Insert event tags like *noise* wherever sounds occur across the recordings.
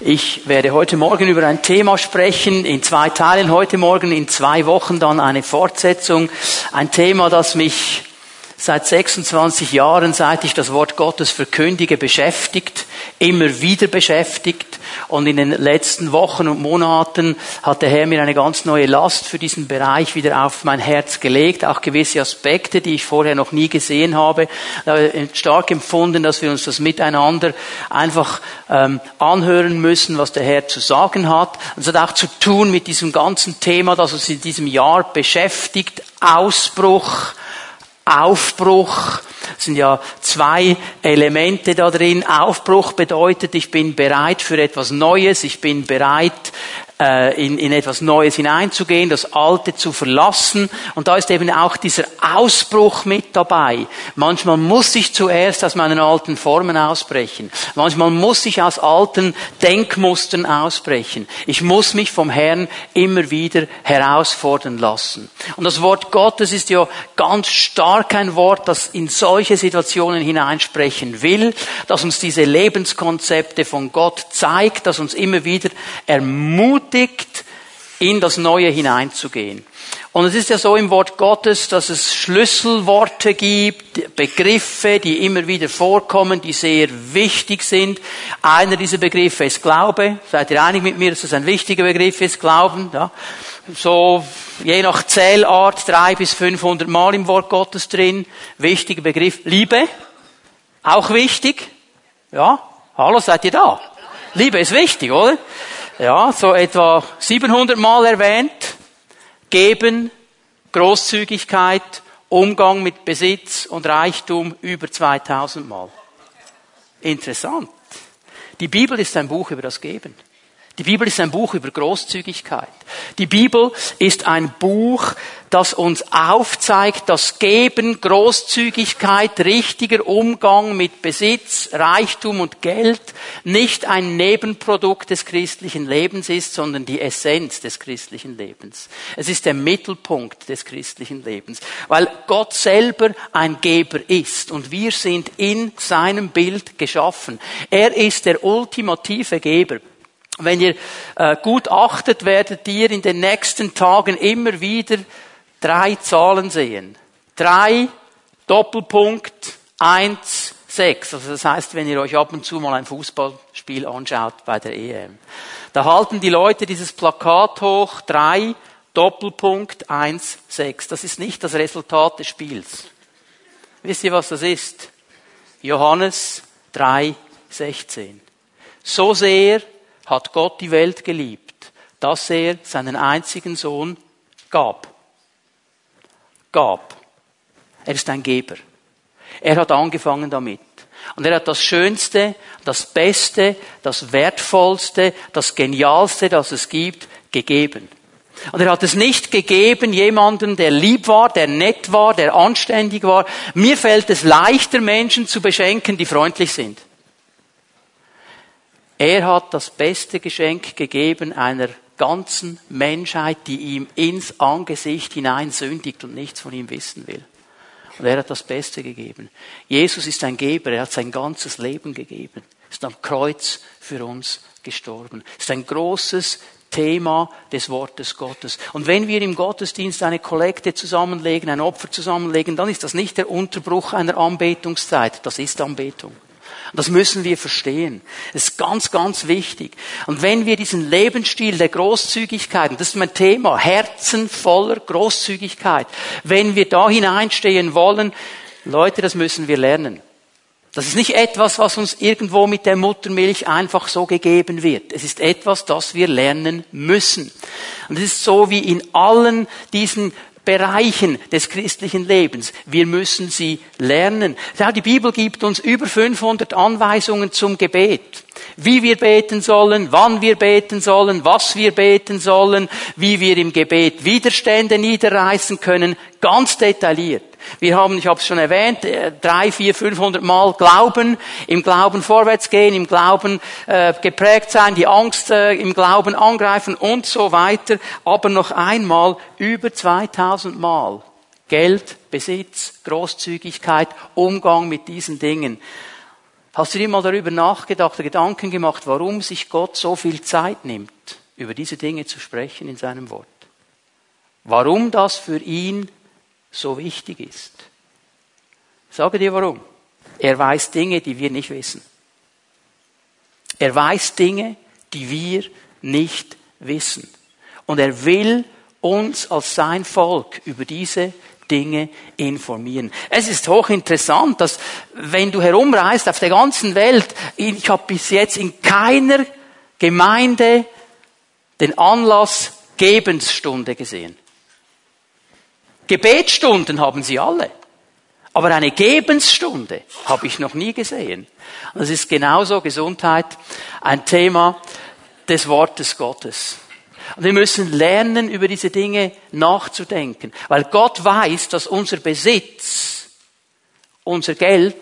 Ich werde heute Morgen über ein Thema sprechen, in zwei Teilen heute Morgen, in zwei Wochen dann eine Fortsetzung. Ein Thema, das mich seit 26 Jahren, seit ich das Wort Gottes verkündige, beschäftigt, immer wieder beschäftigt. Und in den letzten Wochen und Monaten hat der Herr mir eine ganz neue Last für diesen Bereich wieder auf mein Herz gelegt, auch gewisse Aspekte, die ich vorher noch nie gesehen habe. Stark empfunden, dass wir uns das miteinander einfach ähm, anhören müssen, was der Herr zu sagen hat. Und es hat auch zu tun mit diesem ganzen Thema, das uns in diesem Jahr beschäftigt, Ausbruch, Aufbruch. Es sind ja zwei Elemente da drin. Aufbruch bedeutet, ich bin bereit für etwas Neues, ich bin bereit, in, in etwas Neues hineinzugehen, das Alte zu verlassen. Und da ist eben auch dieser Ausbruch mit dabei. Manchmal muss ich zuerst aus meinen alten Formen ausbrechen. Manchmal muss ich aus alten Denkmustern ausbrechen. Ich muss mich vom Herrn immer wieder herausfordern lassen. Und das Wort Gottes ist ja ganz stark ein Wort, das in solche Situationen hineinsprechen will, das uns diese Lebenskonzepte von Gott zeigt, das uns immer wieder ermutigt, ermutigt, in das Neue hineinzugehen. Und es ist ja so im Wort Gottes, dass es Schlüsselworte gibt, Begriffe, die immer wieder vorkommen, die sehr wichtig sind. Einer dieser Begriffe ist Glaube. Seid ihr einig mit mir, dass das ein wichtiger Begriff ist, Glauben? Ja. So, je nach Zählart, drei bis 500 Mal im Wort Gottes drin. Wichtiger Begriff. Liebe. Auch wichtig. Ja. Hallo, seid ihr da? Liebe ist wichtig, oder? Ja, so etwa 700 Mal erwähnt. Geben, Großzügigkeit, Umgang mit Besitz und Reichtum über 2000 Mal. Interessant. Die Bibel ist ein Buch über das Geben. Die Bibel ist ein Buch über Großzügigkeit. Die Bibel ist ein Buch, das uns aufzeigt, dass Geben, Großzügigkeit, richtiger Umgang mit Besitz, Reichtum und Geld nicht ein Nebenprodukt des christlichen Lebens ist, sondern die Essenz des christlichen Lebens. Es ist der Mittelpunkt des christlichen Lebens, weil Gott selber ein Geber ist und wir sind in seinem Bild geschaffen. Er ist der ultimative Geber. Wenn ihr äh, gut achtet, werdet ihr in den nächsten Tagen immer wieder drei Zahlen sehen. Drei, Doppelpunkt, eins, sechs. Also das heißt, wenn ihr euch ab und zu mal ein Fußballspiel anschaut bei der EM. Da halten die Leute dieses Plakat hoch, drei, Doppelpunkt, eins, sechs. Das ist nicht das Resultat des Spiels. Wisst ihr, was das ist? Johannes 3, 16. So sehr hat Gott die Welt geliebt, dass er seinen einzigen Sohn gab. Gab. Er ist ein Geber. Er hat angefangen damit. Und er hat das Schönste, das Beste, das Wertvollste, das Genialste, das es gibt, gegeben. Und er hat es nicht gegeben jemanden, der lieb war, der nett war, der anständig war. Mir fällt es leichter, Menschen zu beschenken, die freundlich sind. Er hat das beste Geschenk gegeben einer ganzen Menschheit, die ihm ins Angesicht hinein sündigt und nichts von ihm wissen will. Und er hat das Beste gegeben. Jesus ist ein Geber, er hat sein ganzes Leben gegeben, ist am Kreuz für uns gestorben. Ist ein großes Thema des Wortes Gottes. Und wenn wir im Gottesdienst eine Kollekte zusammenlegen, ein Opfer zusammenlegen, dann ist das nicht der Unterbruch einer Anbetungszeit, das ist Anbetung. Das müssen wir verstehen. Das ist ganz, ganz wichtig. Und wenn wir diesen Lebensstil der Großzügigkeit, und das ist mein Thema, Herzen voller Großzügigkeit, wenn wir da hineinstehen wollen, Leute, das müssen wir lernen. Das ist nicht etwas, was uns irgendwo mit der Muttermilch einfach so gegeben wird. Es ist etwas, das wir lernen müssen. Und es ist so wie in allen diesen Bereichen des christlichen Lebens. Wir müssen sie lernen. Ja, die Bibel gibt uns über 500 Anweisungen zum Gebet. Wie wir beten sollen, wann wir beten sollen, was wir beten sollen, wie wir im Gebet Widerstände niederreißen können. Ganz detailliert. Wir haben, ich habe es schon erwähnt, äh, drei, vier, fünfhundert Mal Glauben, im Glauben vorwärts gehen, im Glauben äh, geprägt sein, die Angst äh, im Glauben angreifen und so weiter. Aber noch einmal über 2000 Mal Geld, Besitz, Großzügigkeit, Umgang mit diesen Dingen. Hast du dir mal darüber nachgedacht, Gedanken gemacht, warum sich Gott so viel Zeit nimmt, über diese Dinge zu sprechen in seinem Wort? Warum das für ihn so wichtig ist? Ich sage dir warum. Er weiß Dinge, die wir nicht wissen. Er weiß Dinge, die wir nicht wissen. Und er will uns als sein Volk über diese Dinge informieren. Es ist hochinteressant, dass wenn du herumreist auf der ganzen Welt, ich habe bis jetzt in keiner Gemeinde den Anlass Gebensstunde gesehen. Gebetsstunden haben sie alle. Aber eine Gebensstunde habe ich noch nie gesehen. Das ist genauso Gesundheit ein Thema des Wortes Gottes. Und wir müssen lernen, über diese Dinge nachzudenken, weil Gott weiß, dass unser Besitz, unser Geld,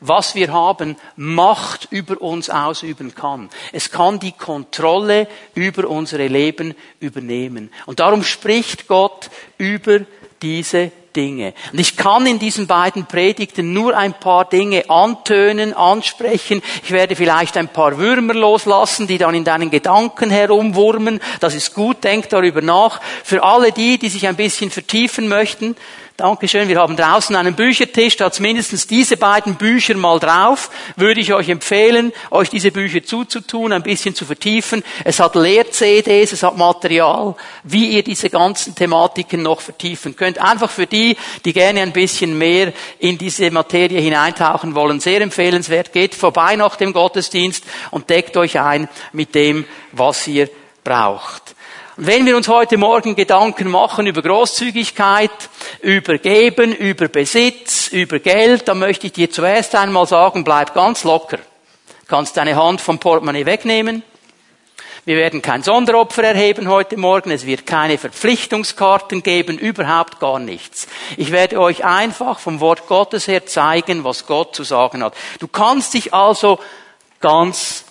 was wir haben, Macht über uns ausüben kann. Es kann die Kontrolle über unsere Leben übernehmen. Und darum spricht Gott über diese Dinge. Und ich kann in diesen beiden Predigten nur ein paar Dinge antönen, ansprechen. Ich werde vielleicht ein paar Würmer loslassen, die dann in deinen Gedanken herumwurmen. Das ist gut, denk darüber nach. Für alle die, die sich ein bisschen vertiefen möchten, Dankeschön. Wir haben draußen einen Büchertisch, da hat mindestens diese beiden Bücher mal drauf. Würde ich euch empfehlen, euch diese Bücher zuzutun, ein bisschen zu vertiefen. Es hat Lehr-CDs, es hat Material, wie ihr diese ganzen Thematiken noch vertiefen könnt. Einfach für die, die gerne ein bisschen mehr in diese Materie hineintauchen wollen. Sehr empfehlenswert. Geht vorbei nach dem Gottesdienst und deckt euch ein mit dem, was ihr braucht. Und wenn wir uns heute Morgen Gedanken machen über Großzügigkeit, über Geben, über Besitz, über Geld, dann möchte ich dir zuerst einmal sagen, bleib ganz locker. Du kannst deine Hand vom Portemonnaie wegnehmen. Wir werden kein Sonderopfer erheben heute Morgen. Es wird keine Verpflichtungskarten geben, überhaupt gar nichts. Ich werde euch einfach vom Wort Gottes her zeigen, was Gott zu sagen hat. Du kannst dich also ganz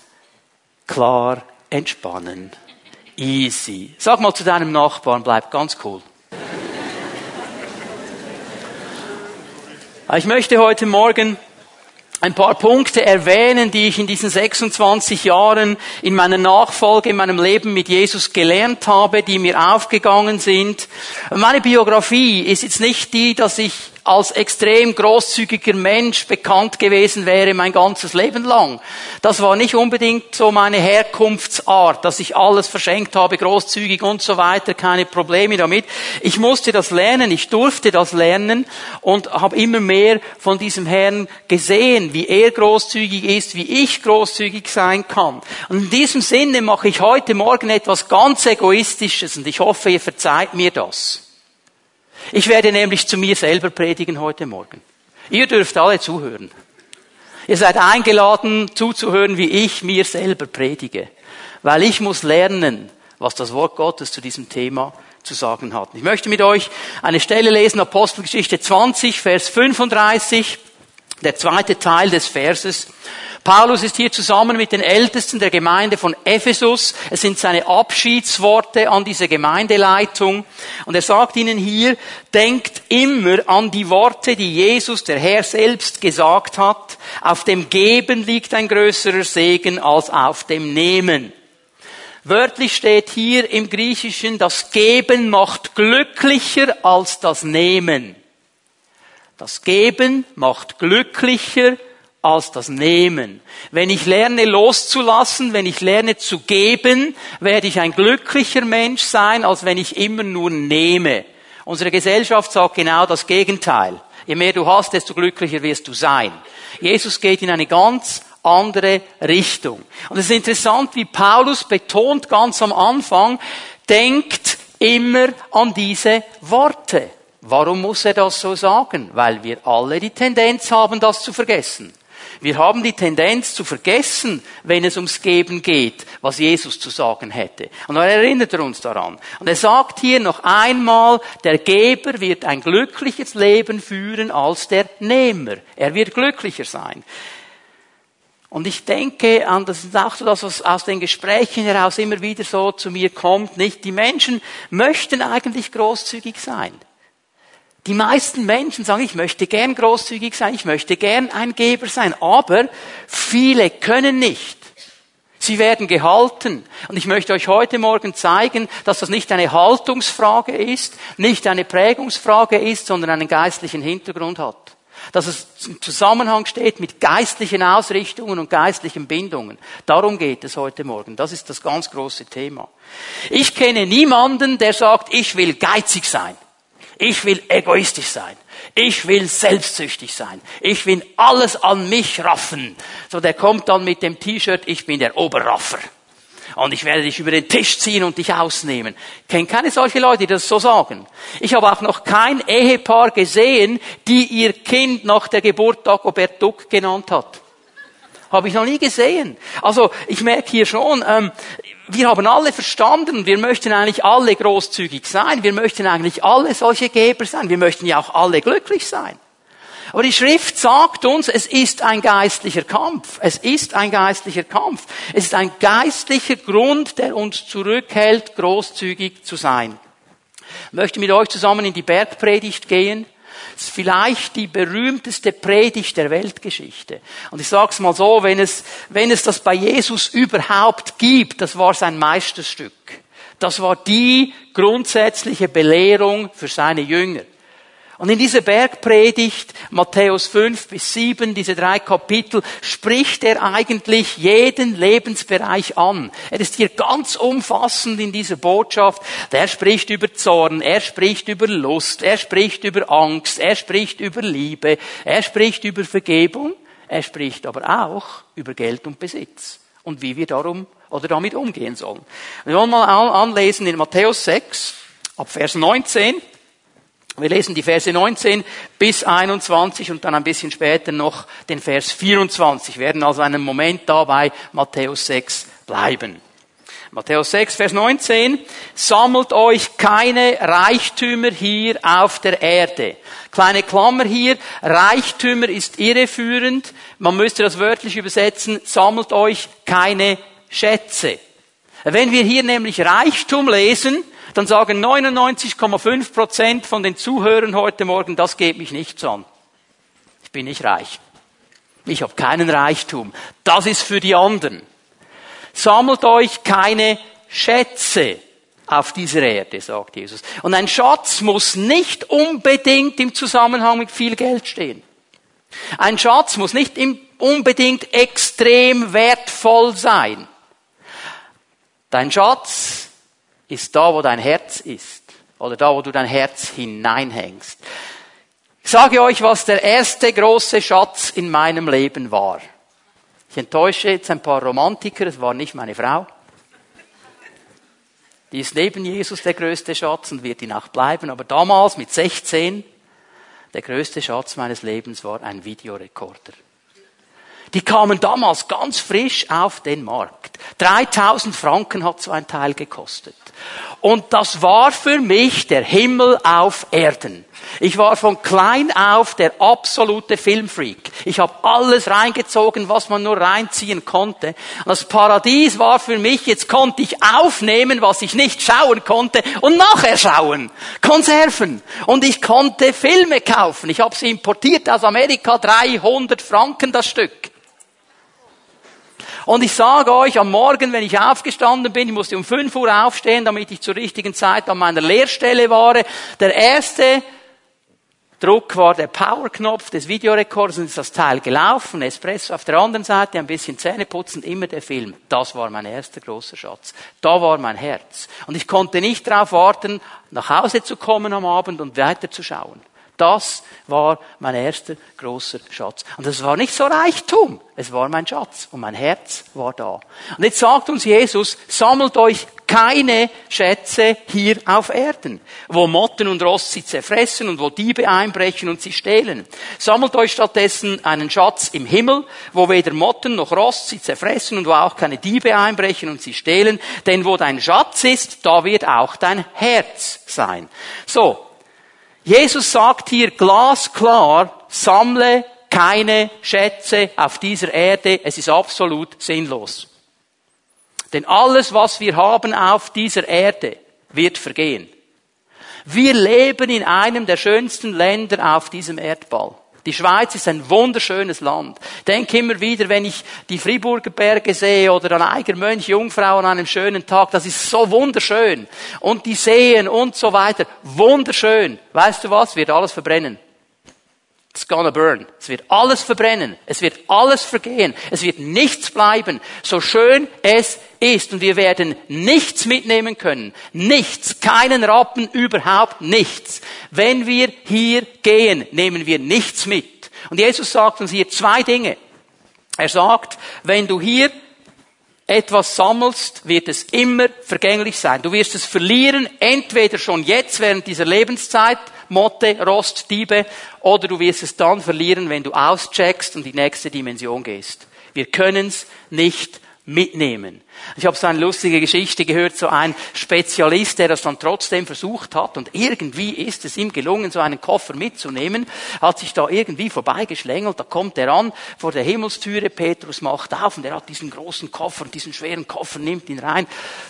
klar entspannen. Easy. Sag mal zu deinem Nachbarn, bleib ganz cool. Ich möchte heute Morgen ein paar Punkte erwähnen, die ich in diesen 26 Jahren in meiner Nachfolge, in meinem Leben mit Jesus gelernt habe, die mir aufgegangen sind. Meine Biografie ist jetzt nicht die, dass ich als extrem großzügiger Mensch bekannt gewesen wäre mein ganzes Leben lang. Das war nicht unbedingt so meine Herkunftsart, dass ich alles verschenkt habe, großzügig und so weiter, keine Probleme damit. Ich musste das lernen, ich durfte das lernen und habe immer mehr von diesem Herrn gesehen, wie er großzügig ist, wie ich großzügig sein kann. Und in diesem Sinne mache ich heute Morgen etwas ganz Egoistisches und ich hoffe, ihr verzeiht mir das. Ich werde nämlich zu mir selber predigen heute Morgen. Ihr dürft alle zuhören. Ihr seid eingeladen zuzuhören, wie ich mir selber predige. Weil ich muss lernen, was das Wort Gottes zu diesem Thema zu sagen hat. Ich möchte mit euch eine Stelle lesen, Apostelgeschichte 20, Vers 35, der zweite Teil des Verses. Paulus ist hier zusammen mit den Ältesten der Gemeinde von Ephesus. Es sind seine Abschiedsworte an diese Gemeindeleitung. Und er sagt ihnen hier, denkt immer an die Worte, die Jesus, der Herr selbst, gesagt hat. Auf dem Geben liegt ein größerer Segen als auf dem Nehmen. Wörtlich steht hier im Griechischen, das Geben macht glücklicher als das Nehmen. Das Geben macht glücklicher als das Nehmen. Wenn ich lerne loszulassen, wenn ich lerne zu geben, werde ich ein glücklicher Mensch sein, als wenn ich immer nur nehme. Unsere Gesellschaft sagt genau das Gegenteil. Je mehr du hast, desto glücklicher wirst du sein. Jesus geht in eine ganz andere Richtung. Und es ist interessant, wie Paulus betont ganz am Anfang, denkt immer an diese Worte. Warum muss er das so sagen? Weil wir alle die Tendenz haben, das zu vergessen. Wir haben die Tendenz zu vergessen, wenn es ums Geben geht, was Jesus zu sagen hätte. Und dann erinnert er uns daran. Und er sagt hier noch einmal, der Geber wird ein glückliches Leben führen als der Nehmer. Er wird glücklicher sein. Und ich denke, an das ist auch so das, was aus den Gesprächen heraus immer wieder so zu mir kommt, nicht? Die Menschen möchten eigentlich großzügig sein. Die meisten Menschen sagen, ich möchte gern großzügig sein, ich möchte gern ein Geber sein, aber viele können nicht. Sie werden gehalten. Und ich möchte euch heute Morgen zeigen, dass das nicht eine Haltungsfrage ist, nicht eine Prägungsfrage ist, sondern einen geistlichen Hintergrund hat. Dass es im Zusammenhang steht mit geistlichen Ausrichtungen und geistlichen Bindungen. Darum geht es heute Morgen. Das ist das ganz große Thema. Ich kenne niemanden, der sagt, ich will geizig sein. Ich will egoistisch sein. Ich will selbstsüchtig sein. Ich will alles an mich raffen. So, der kommt dann mit dem T-Shirt, ich bin der Oberraffer. Und ich werde dich über den Tisch ziehen und dich ausnehmen. Ich kenne keine solche Leute, die das so sagen. Ich habe auch noch kein Ehepaar gesehen, die ihr Kind nach der Geburt Dagobert Duck genannt hat. Habe ich noch nie gesehen. Also ich merke hier schon, ähm, wir haben alle verstanden, wir möchten eigentlich alle großzügig sein, wir möchten eigentlich alle solche Geber sein, wir möchten ja auch alle glücklich sein. Aber die Schrift sagt uns, es ist ein geistlicher Kampf. Es ist ein geistlicher Kampf. Es ist ein geistlicher Grund, der uns zurückhält, großzügig zu sein. Ich möchte mit euch zusammen in die Bergpredigt gehen. Ist vielleicht die berühmteste Predigt der Weltgeschichte. Und ich sage es mal so, wenn es, wenn es das bei Jesus überhaupt gibt, das war sein Meisterstück. Das war die grundsätzliche Belehrung für seine Jünger. Und in dieser Bergpredigt, Matthäus 5 bis 7, diese drei Kapitel, spricht er eigentlich jeden Lebensbereich an. Er ist hier ganz umfassend in dieser Botschaft. Er spricht über Zorn, er spricht über Lust, er spricht über Angst, er spricht über Liebe, er spricht über Vergebung, er spricht aber auch über Geld und Besitz und wie wir darum oder damit umgehen sollen. Wir wollen mal anlesen in Matthäus 6, ab Vers 19. Wir lesen die Verse 19 bis 21 und dann ein bisschen später noch den Vers 24. Wir werden also einen Moment da bei Matthäus 6 bleiben. Matthäus 6, Vers 19. Sammelt euch keine Reichtümer hier auf der Erde. Kleine Klammer hier. Reichtümer ist irreführend. Man müsste das wörtlich übersetzen. Sammelt euch keine Schätze. Wenn wir hier nämlich Reichtum lesen, dann sagen 99,5 Prozent von den Zuhörern heute Morgen, das geht mich nichts an. Ich bin nicht reich. Ich habe keinen Reichtum. Das ist für die anderen. Sammelt euch keine Schätze auf dieser Erde, sagt Jesus. Und ein Schatz muss nicht unbedingt im Zusammenhang mit viel Geld stehen. Ein Schatz muss nicht unbedingt extrem wertvoll sein. Dein Schatz ist da, wo dein Herz ist. Oder da, wo du dein Herz hineinhängst. Ich sage euch, was der erste große Schatz in meinem Leben war. Ich enttäusche jetzt ein paar Romantiker, es war nicht meine Frau. Die ist neben Jesus der größte Schatz und wird ihn auch bleiben. Aber damals mit 16, der größte Schatz meines Lebens war ein Videorekorder. Die kamen damals ganz frisch auf den Markt. 3000 Franken hat so ein Teil gekostet. Und das war für mich der Himmel auf Erden. Ich war von klein auf der absolute Filmfreak. Ich habe alles reingezogen, was man nur reinziehen konnte. Das Paradies war für mich, jetzt konnte ich aufnehmen, was ich nicht schauen konnte und nachher schauen. Konserven. Und ich konnte Filme kaufen. Ich habe sie importiert aus Amerika, 300 Franken das Stück. Und ich sage euch, am Morgen, wenn ich aufgestanden bin, ich musste um 5 Uhr aufstehen, damit ich zur richtigen Zeit an meiner Lehrstelle war, der erste Druck war der Powerknopf des Videorekorders und ist das Teil gelaufen, Espresso auf der anderen Seite, ein bisschen Zähne putzen, immer der Film. Das war mein erster großer Schatz. Da war mein Herz. Und ich konnte nicht darauf warten, nach Hause zu kommen am Abend und weiterzuschauen. Das war mein erster großer Schatz. Und das war nicht so Reichtum. Es war mein Schatz. Und mein Herz war da. Und jetzt sagt uns Jesus, sammelt euch keine Schätze hier auf Erden, wo Motten und Rost sie zerfressen und wo Diebe einbrechen und sie stehlen. Sammelt euch stattdessen einen Schatz im Himmel, wo weder Motten noch Rost sie zerfressen und wo auch keine Diebe einbrechen und sie stehlen. Denn wo dein Schatz ist, da wird auch dein Herz sein. So, Jesus sagt hier glasklar, sammle keine Schätze auf dieser Erde, es ist absolut sinnlos. Denn alles, was wir haben auf dieser Erde, wird vergehen. Wir leben in einem der schönsten Länder auf diesem Erdball. Die Schweiz ist ein wunderschönes Land. Denke immer wieder, wenn ich die Friburger Berge sehe oder an Eiger Mönch Jungfrau an einem schönen Tag, das ist so wunderschön. Und die Seen und so weiter, wunderschön. Weißt du was? Wird alles verbrennen. It's gonna burn. Es wird alles verbrennen. Es wird alles vergehen. Es wird nichts bleiben. So schön es ist. Und wir werden nichts mitnehmen können. Nichts. Keinen Rappen, überhaupt nichts. Wenn wir hier gehen, nehmen wir nichts mit. Und Jesus sagt uns hier zwei Dinge. Er sagt, wenn du hier etwas sammelst, wird es immer vergänglich sein. Du wirst es verlieren, entweder schon jetzt während dieser Lebenszeit, Motte, Rost, Diebe, oder du wirst es dann verlieren, wenn du auscheckst und die nächste Dimension gehst. Wir können es nicht mitnehmen. Ich habe so eine lustige Geschichte gehört, so ein Spezialist, der das dann trotzdem versucht hat und irgendwie ist es ihm gelungen, so einen Koffer mitzunehmen, hat sich da irgendwie vorbeigeschlängelt, da kommt er an vor der Himmelstüre, Petrus macht auf und er hat diesen großen Koffer, diesen schweren Koffer, nimmt ihn rein.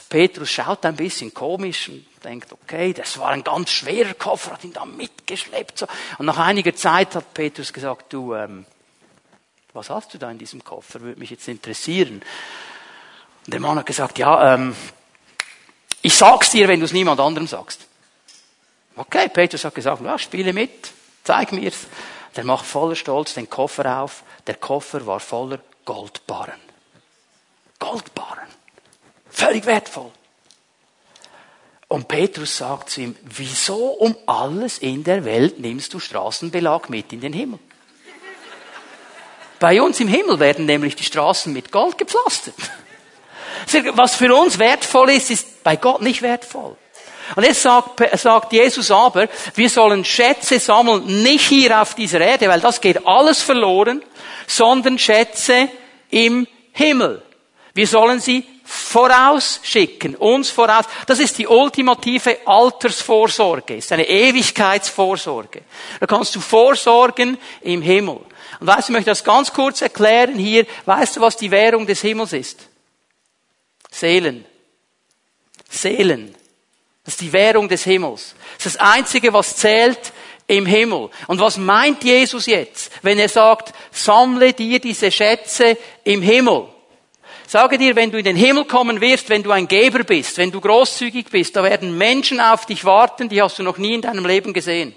Petrus schaut ein bisschen komisch und denkt, okay, das war ein ganz schwerer Koffer, hat ihn da mitgeschleppt. So. Und nach einiger Zeit hat Petrus gesagt, du, ähm, was hast du da in diesem Koffer? Würde mich jetzt interessieren. Und der Mann hat gesagt, ja, ähm, ich sag's dir, wenn du es niemand anderem sagst. Okay, Petrus hat gesagt, ja, spiele mit, zeig mir's. Der macht voller Stolz den Koffer auf. Der Koffer war voller Goldbarren. Goldbarren. Völlig wertvoll. Und Petrus sagt zu ihm, wieso um alles in der Welt nimmst du Straßenbelag mit in den Himmel? Bei uns im Himmel werden nämlich die Straßen mit Gold gepflastert. Was für uns wertvoll ist, ist bei Gott nicht wertvoll. Und jetzt sagt, sagt Jesus aber, wir sollen Schätze sammeln, nicht hier auf dieser Erde, weil das geht alles verloren, sondern Schätze im Himmel. Wir sollen sie vorausschicken, uns voraus. Das ist die ultimative Altersvorsorge, ist eine Ewigkeitsvorsorge. Da kannst du vorsorgen im Himmel. Und weißt du, ich möchte das ganz kurz erklären hier. Weißt du, was die Währung des Himmels ist? Seelen. Seelen. Das ist die Währung des Himmels. Das ist das Einzige, was zählt im Himmel. Und was meint Jesus jetzt, wenn er sagt, sammle dir diese Schätze im Himmel? Sage dir, wenn du in den Himmel kommen wirst, wenn du ein Geber bist, wenn du großzügig bist, da werden Menschen auf dich warten, die hast du noch nie in deinem Leben gesehen.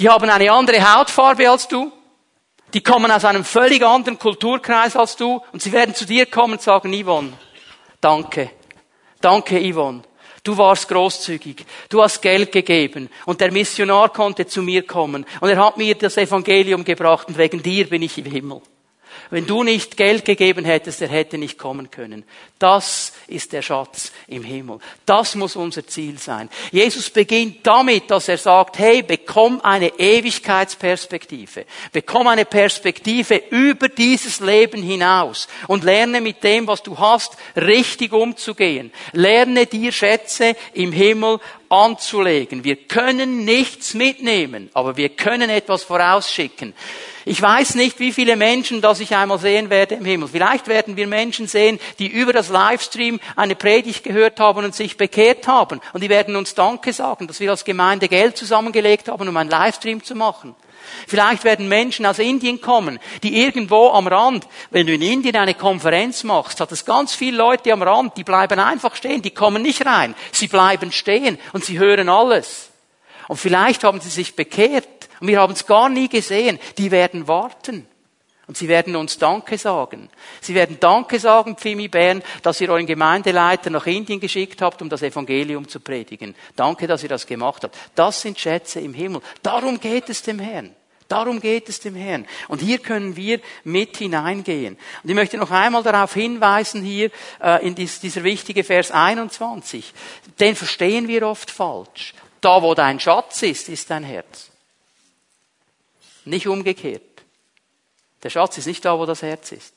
Die haben eine andere Hautfarbe als du. Die kommen aus einem völlig anderen Kulturkreis als du und sie werden zu dir kommen und sagen, Yvonne, danke. Danke, Yvonne. Du warst großzügig. Du hast Geld gegeben. Und der Missionar konnte zu mir kommen. Und er hat mir das Evangelium gebracht und wegen dir bin ich im Himmel. Wenn du nicht Geld gegeben hättest, er hätte nicht kommen können. Das ist der Schatz im Himmel. Das muss unser Ziel sein. Jesus beginnt damit, dass er sagt, hey, bekomm eine Ewigkeitsperspektive. Bekomm eine Perspektive über dieses Leben hinaus und lerne mit dem, was du hast, richtig umzugehen. Lerne dir Schätze im Himmel anzulegen. Wir können nichts mitnehmen, aber wir können etwas vorausschicken. Ich weiß nicht, wie viele Menschen das ich einmal sehen werde im Himmel. Vielleicht werden wir Menschen sehen, die über das Livestream eine Predigt gehört haben und sich bekehrt haben. Und die werden uns Danke sagen, dass wir als Gemeinde Geld zusammengelegt haben, um einen Livestream zu machen. Vielleicht werden Menschen aus Indien kommen, die irgendwo am Rand, wenn du in Indien eine Konferenz machst, hat es ganz viele Leute am Rand, die bleiben einfach stehen, die kommen nicht rein, sie bleiben stehen und sie hören alles. Und vielleicht haben sie sich bekehrt und wir haben es gar nie gesehen. Die werden warten. Und sie werden uns Danke sagen. Sie werden Danke sagen, Pfimi Bern, dass ihr euren Gemeindeleiter nach Indien geschickt habt, um das Evangelium zu predigen. Danke, dass ihr das gemacht habt. Das sind Schätze im Himmel. Darum geht es dem Herrn. Darum geht es dem Herrn. Und hier können wir mit hineingehen. Und ich möchte noch einmal darauf hinweisen hier äh, in dieser wichtige Vers 21. Den verstehen wir oft falsch. Da, wo dein Schatz ist, ist dein Herz. Nicht umgekehrt. Der Schatz ist nicht da, wo das Herz ist.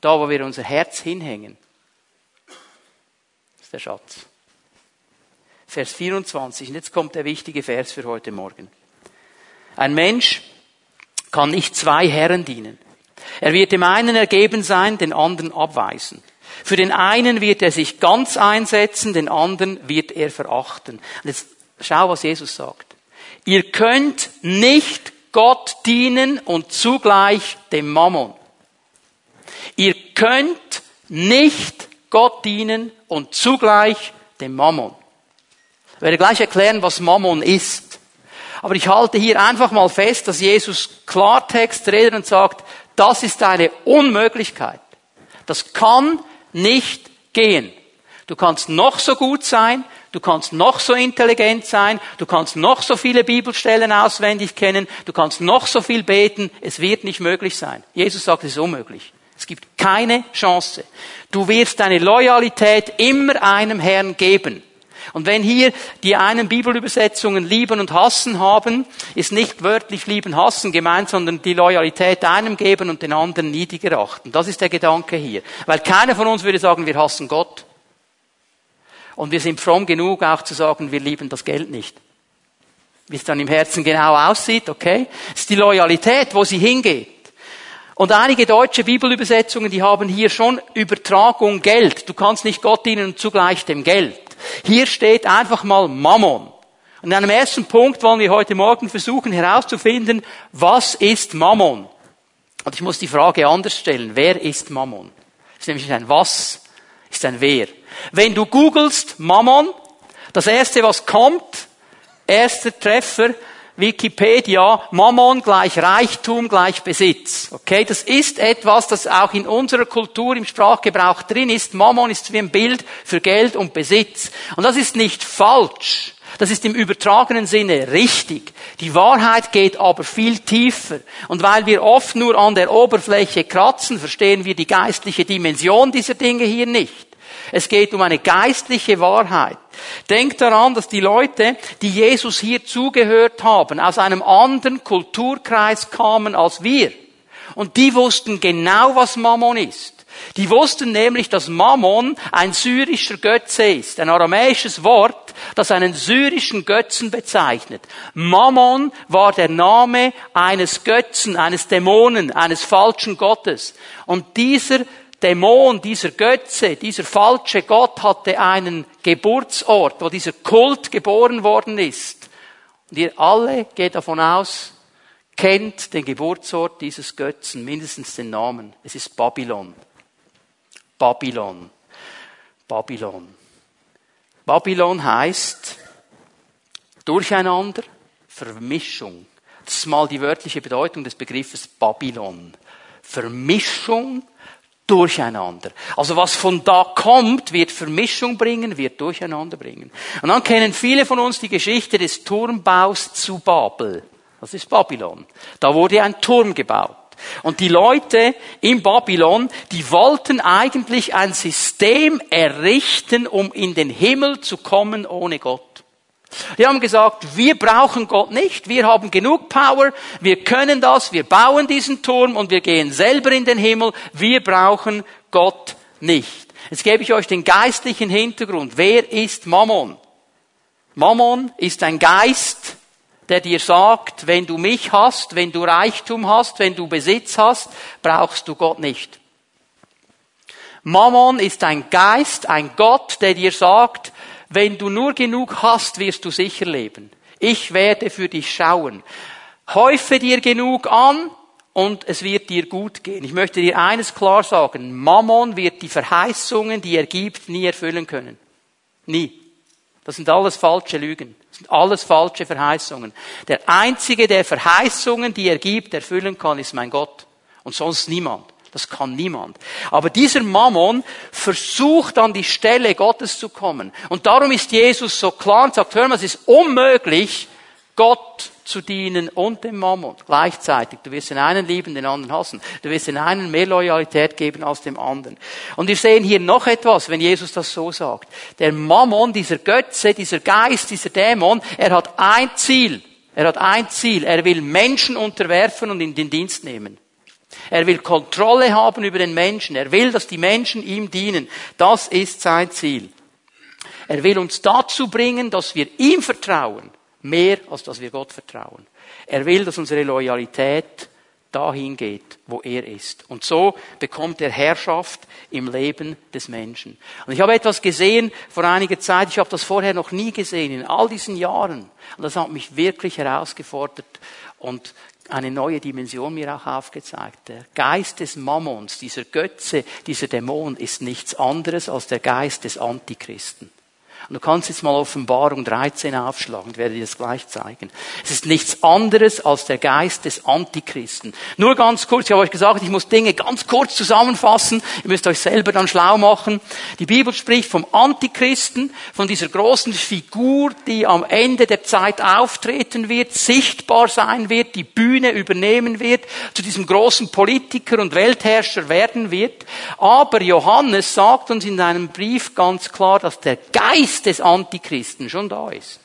Da, wo wir unser Herz hinhängen, ist der Schatz. Vers 24. Und jetzt kommt der wichtige Vers für heute Morgen. Ein Mensch kann nicht zwei Herren dienen. Er wird dem einen ergeben sein, den anderen abweisen. Für den einen wird er sich ganz einsetzen, den anderen wird er verachten. Und jetzt Schau, was Jesus sagt. Ihr könnt nicht Gott dienen und zugleich dem Mammon. Ihr könnt nicht Gott dienen und zugleich dem Mammon. Ich werde gleich erklären, was Mammon ist. Aber ich halte hier einfach mal fest, dass Jesus Klartext redet und sagt, das ist eine Unmöglichkeit. Das kann nicht gehen. Du kannst noch so gut sein, du kannst noch so intelligent sein, du kannst noch so viele Bibelstellen auswendig kennen, du kannst noch so viel beten, es wird nicht möglich sein. Jesus sagt, es ist unmöglich. Es gibt keine Chance. Du wirst deine Loyalität immer einem Herrn geben. Und wenn hier die einen Bibelübersetzungen lieben und hassen haben, ist nicht wörtlich lieben, hassen gemeint, sondern die Loyalität einem geben und den anderen niedriger achten. Das ist der Gedanke hier. Weil keiner von uns würde sagen, wir hassen Gott. Und wir sind fromm genug, auch zu sagen, wir lieben das Geld nicht. Wie es dann im Herzen genau aussieht, okay? Es ist die Loyalität, wo sie hingeht. Und einige deutsche Bibelübersetzungen, die haben hier schon Übertragung Geld. Du kannst nicht Gott dienen und zugleich dem Geld. Hier steht einfach mal Mammon. Und in einem ersten Punkt wollen wir heute Morgen versuchen herauszufinden, was ist Mammon? Und ich muss die Frage anders stellen. Wer ist Mammon? Das ist nämlich ein Was, ist ein Wer. Wenn du googelst Mammon, das erste, was kommt, erster Treffer, Wikipedia, Mammon gleich Reichtum gleich Besitz. Okay, das ist etwas, das auch in unserer Kultur im Sprachgebrauch drin ist. Mammon ist wie ein Bild für Geld und Besitz. Und das ist nicht falsch. Das ist im übertragenen Sinne richtig. Die Wahrheit geht aber viel tiefer. Und weil wir oft nur an der Oberfläche kratzen, verstehen wir die geistliche Dimension dieser Dinge hier nicht. Es geht um eine geistliche Wahrheit. Denkt daran, dass die Leute, die Jesus hier zugehört haben, aus einem anderen Kulturkreis kamen als wir. Und die wussten genau, was Mammon ist. Die wussten nämlich, dass Mammon ein syrischer Götze ist, ein aramäisches Wort, das einen syrischen Götzen bezeichnet. Mammon war der Name eines Götzen, eines Dämonen, eines falschen Gottes. Und dieser Dämon, dieser Götze, dieser falsche Gott hatte einen Geburtsort, wo dieser Kult geboren worden ist. Und ihr alle geht davon aus, kennt den Geburtsort dieses Götzen, mindestens den Namen. Es ist Babylon. Babylon. Babylon. Babylon heißt Durcheinander, Vermischung. Das ist mal die wörtliche Bedeutung des Begriffes Babylon. Vermischung, Durcheinander. Also was von da kommt, wird Vermischung bringen, wird Durcheinander bringen. Und dann kennen viele von uns die Geschichte des Turmbaus zu Babel. Das ist Babylon. Da wurde ein Turm gebaut. Und die Leute in Babylon, die wollten eigentlich ein System errichten, um in den Himmel zu kommen ohne Gott. Die haben gesagt, wir brauchen Gott nicht, wir haben genug Power, wir können das, wir bauen diesen Turm und wir gehen selber in den Himmel, wir brauchen Gott nicht. Jetzt gebe ich euch den geistlichen Hintergrund. Wer ist Mammon? Mammon ist ein Geist, der dir sagt, wenn du mich hast, wenn du Reichtum hast, wenn du Besitz hast, brauchst du Gott nicht. Mammon ist ein Geist, ein Gott, der dir sagt, wenn du nur genug hast, wirst du sicher leben. Ich werde für dich schauen. Häufe dir genug an und es wird dir gut gehen. Ich möchte dir eines klar sagen. Mammon wird die Verheißungen, die er gibt, nie erfüllen können. Nie. Das sind alles falsche Lügen. Das sind alles falsche Verheißungen. Der einzige, der Verheißungen, die er gibt, erfüllen kann, ist mein Gott. Und sonst niemand. Das kann niemand. Aber dieser Mammon versucht an die Stelle Gottes zu kommen. Und darum ist Jesus so klar und sagt, hör mal, es ist unmöglich, Gott zu dienen und dem Mammon gleichzeitig. Du wirst den einen lieben, den anderen hassen. Du wirst den einen mehr Loyalität geben als dem anderen. Und wir sehen hier noch etwas, wenn Jesus das so sagt. Der Mammon, dieser Götze, dieser Geist, dieser Dämon, er hat ein Ziel. Er hat ein Ziel. Er will Menschen unterwerfen und in den Dienst nehmen. Er will Kontrolle haben über den Menschen. Er will, dass die Menschen ihm dienen. Das ist sein Ziel. Er will uns dazu bringen, dass wir ihm vertrauen, mehr als dass wir Gott vertrauen. Er will, dass unsere Loyalität dahin geht, wo er ist. Und so bekommt er Herrschaft im Leben des Menschen. Und ich habe etwas gesehen vor einiger Zeit, ich habe das vorher noch nie gesehen, in all diesen Jahren. Und das hat mich wirklich herausgefordert und eine neue Dimension mir auch aufgezeigt. Der Geist des Mammons, dieser Götze, dieser Dämon ist nichts anderes als der Geist des Antichristen. Und du kannst jetzt mal Offenbarung 13 aufschlagen, ich werde dir das gleich zeigen. Es ist nichts anderes als der Geist des Antichristen. Nur ganz kurz, ich habe euch gesagt, ich muss Dinge ganz kurz zusammenfassen. Ihr müsst euch selber dann schlau machen. Die Bibel spricht vom Antichristen, von dieser großen Figur, die am Ende der Zeit auftreten wird, sichtbar sein wird, die Bühne übernehmen wird, zu diesem großen Politiker und Weltherrscher werden wird. Aber Johannes sagt uns in einem Brief ganz klar, dass der Geist Des Antichristen schon da ist.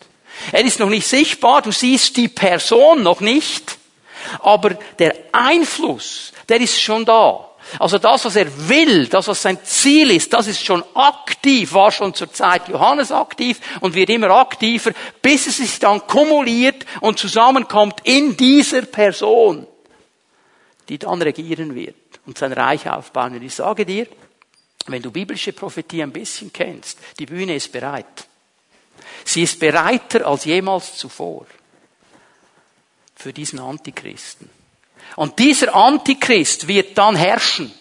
Er ist noch nicht sichtbar, du siehst die Person noch nicht, aber der Einfluss, der ist schon da. Also das, was er will, das, was sein Ziel ist, das ist schon aktiv, war schon zur Zeit Johannes aktiv und wird immer aktiver, bis es sich dann kumuliert und zusammenkommt in dieser Person, die dann regieren wird und sein Reich aufbauen. Und ich sage dir, wenn du biblische Prophetie ein bisschen kennst, die Bühne ist bereit. Sie ist bereiter als jemals zuvor für diesen Antichristen. Und dieser Antichrist wird dann herrschen.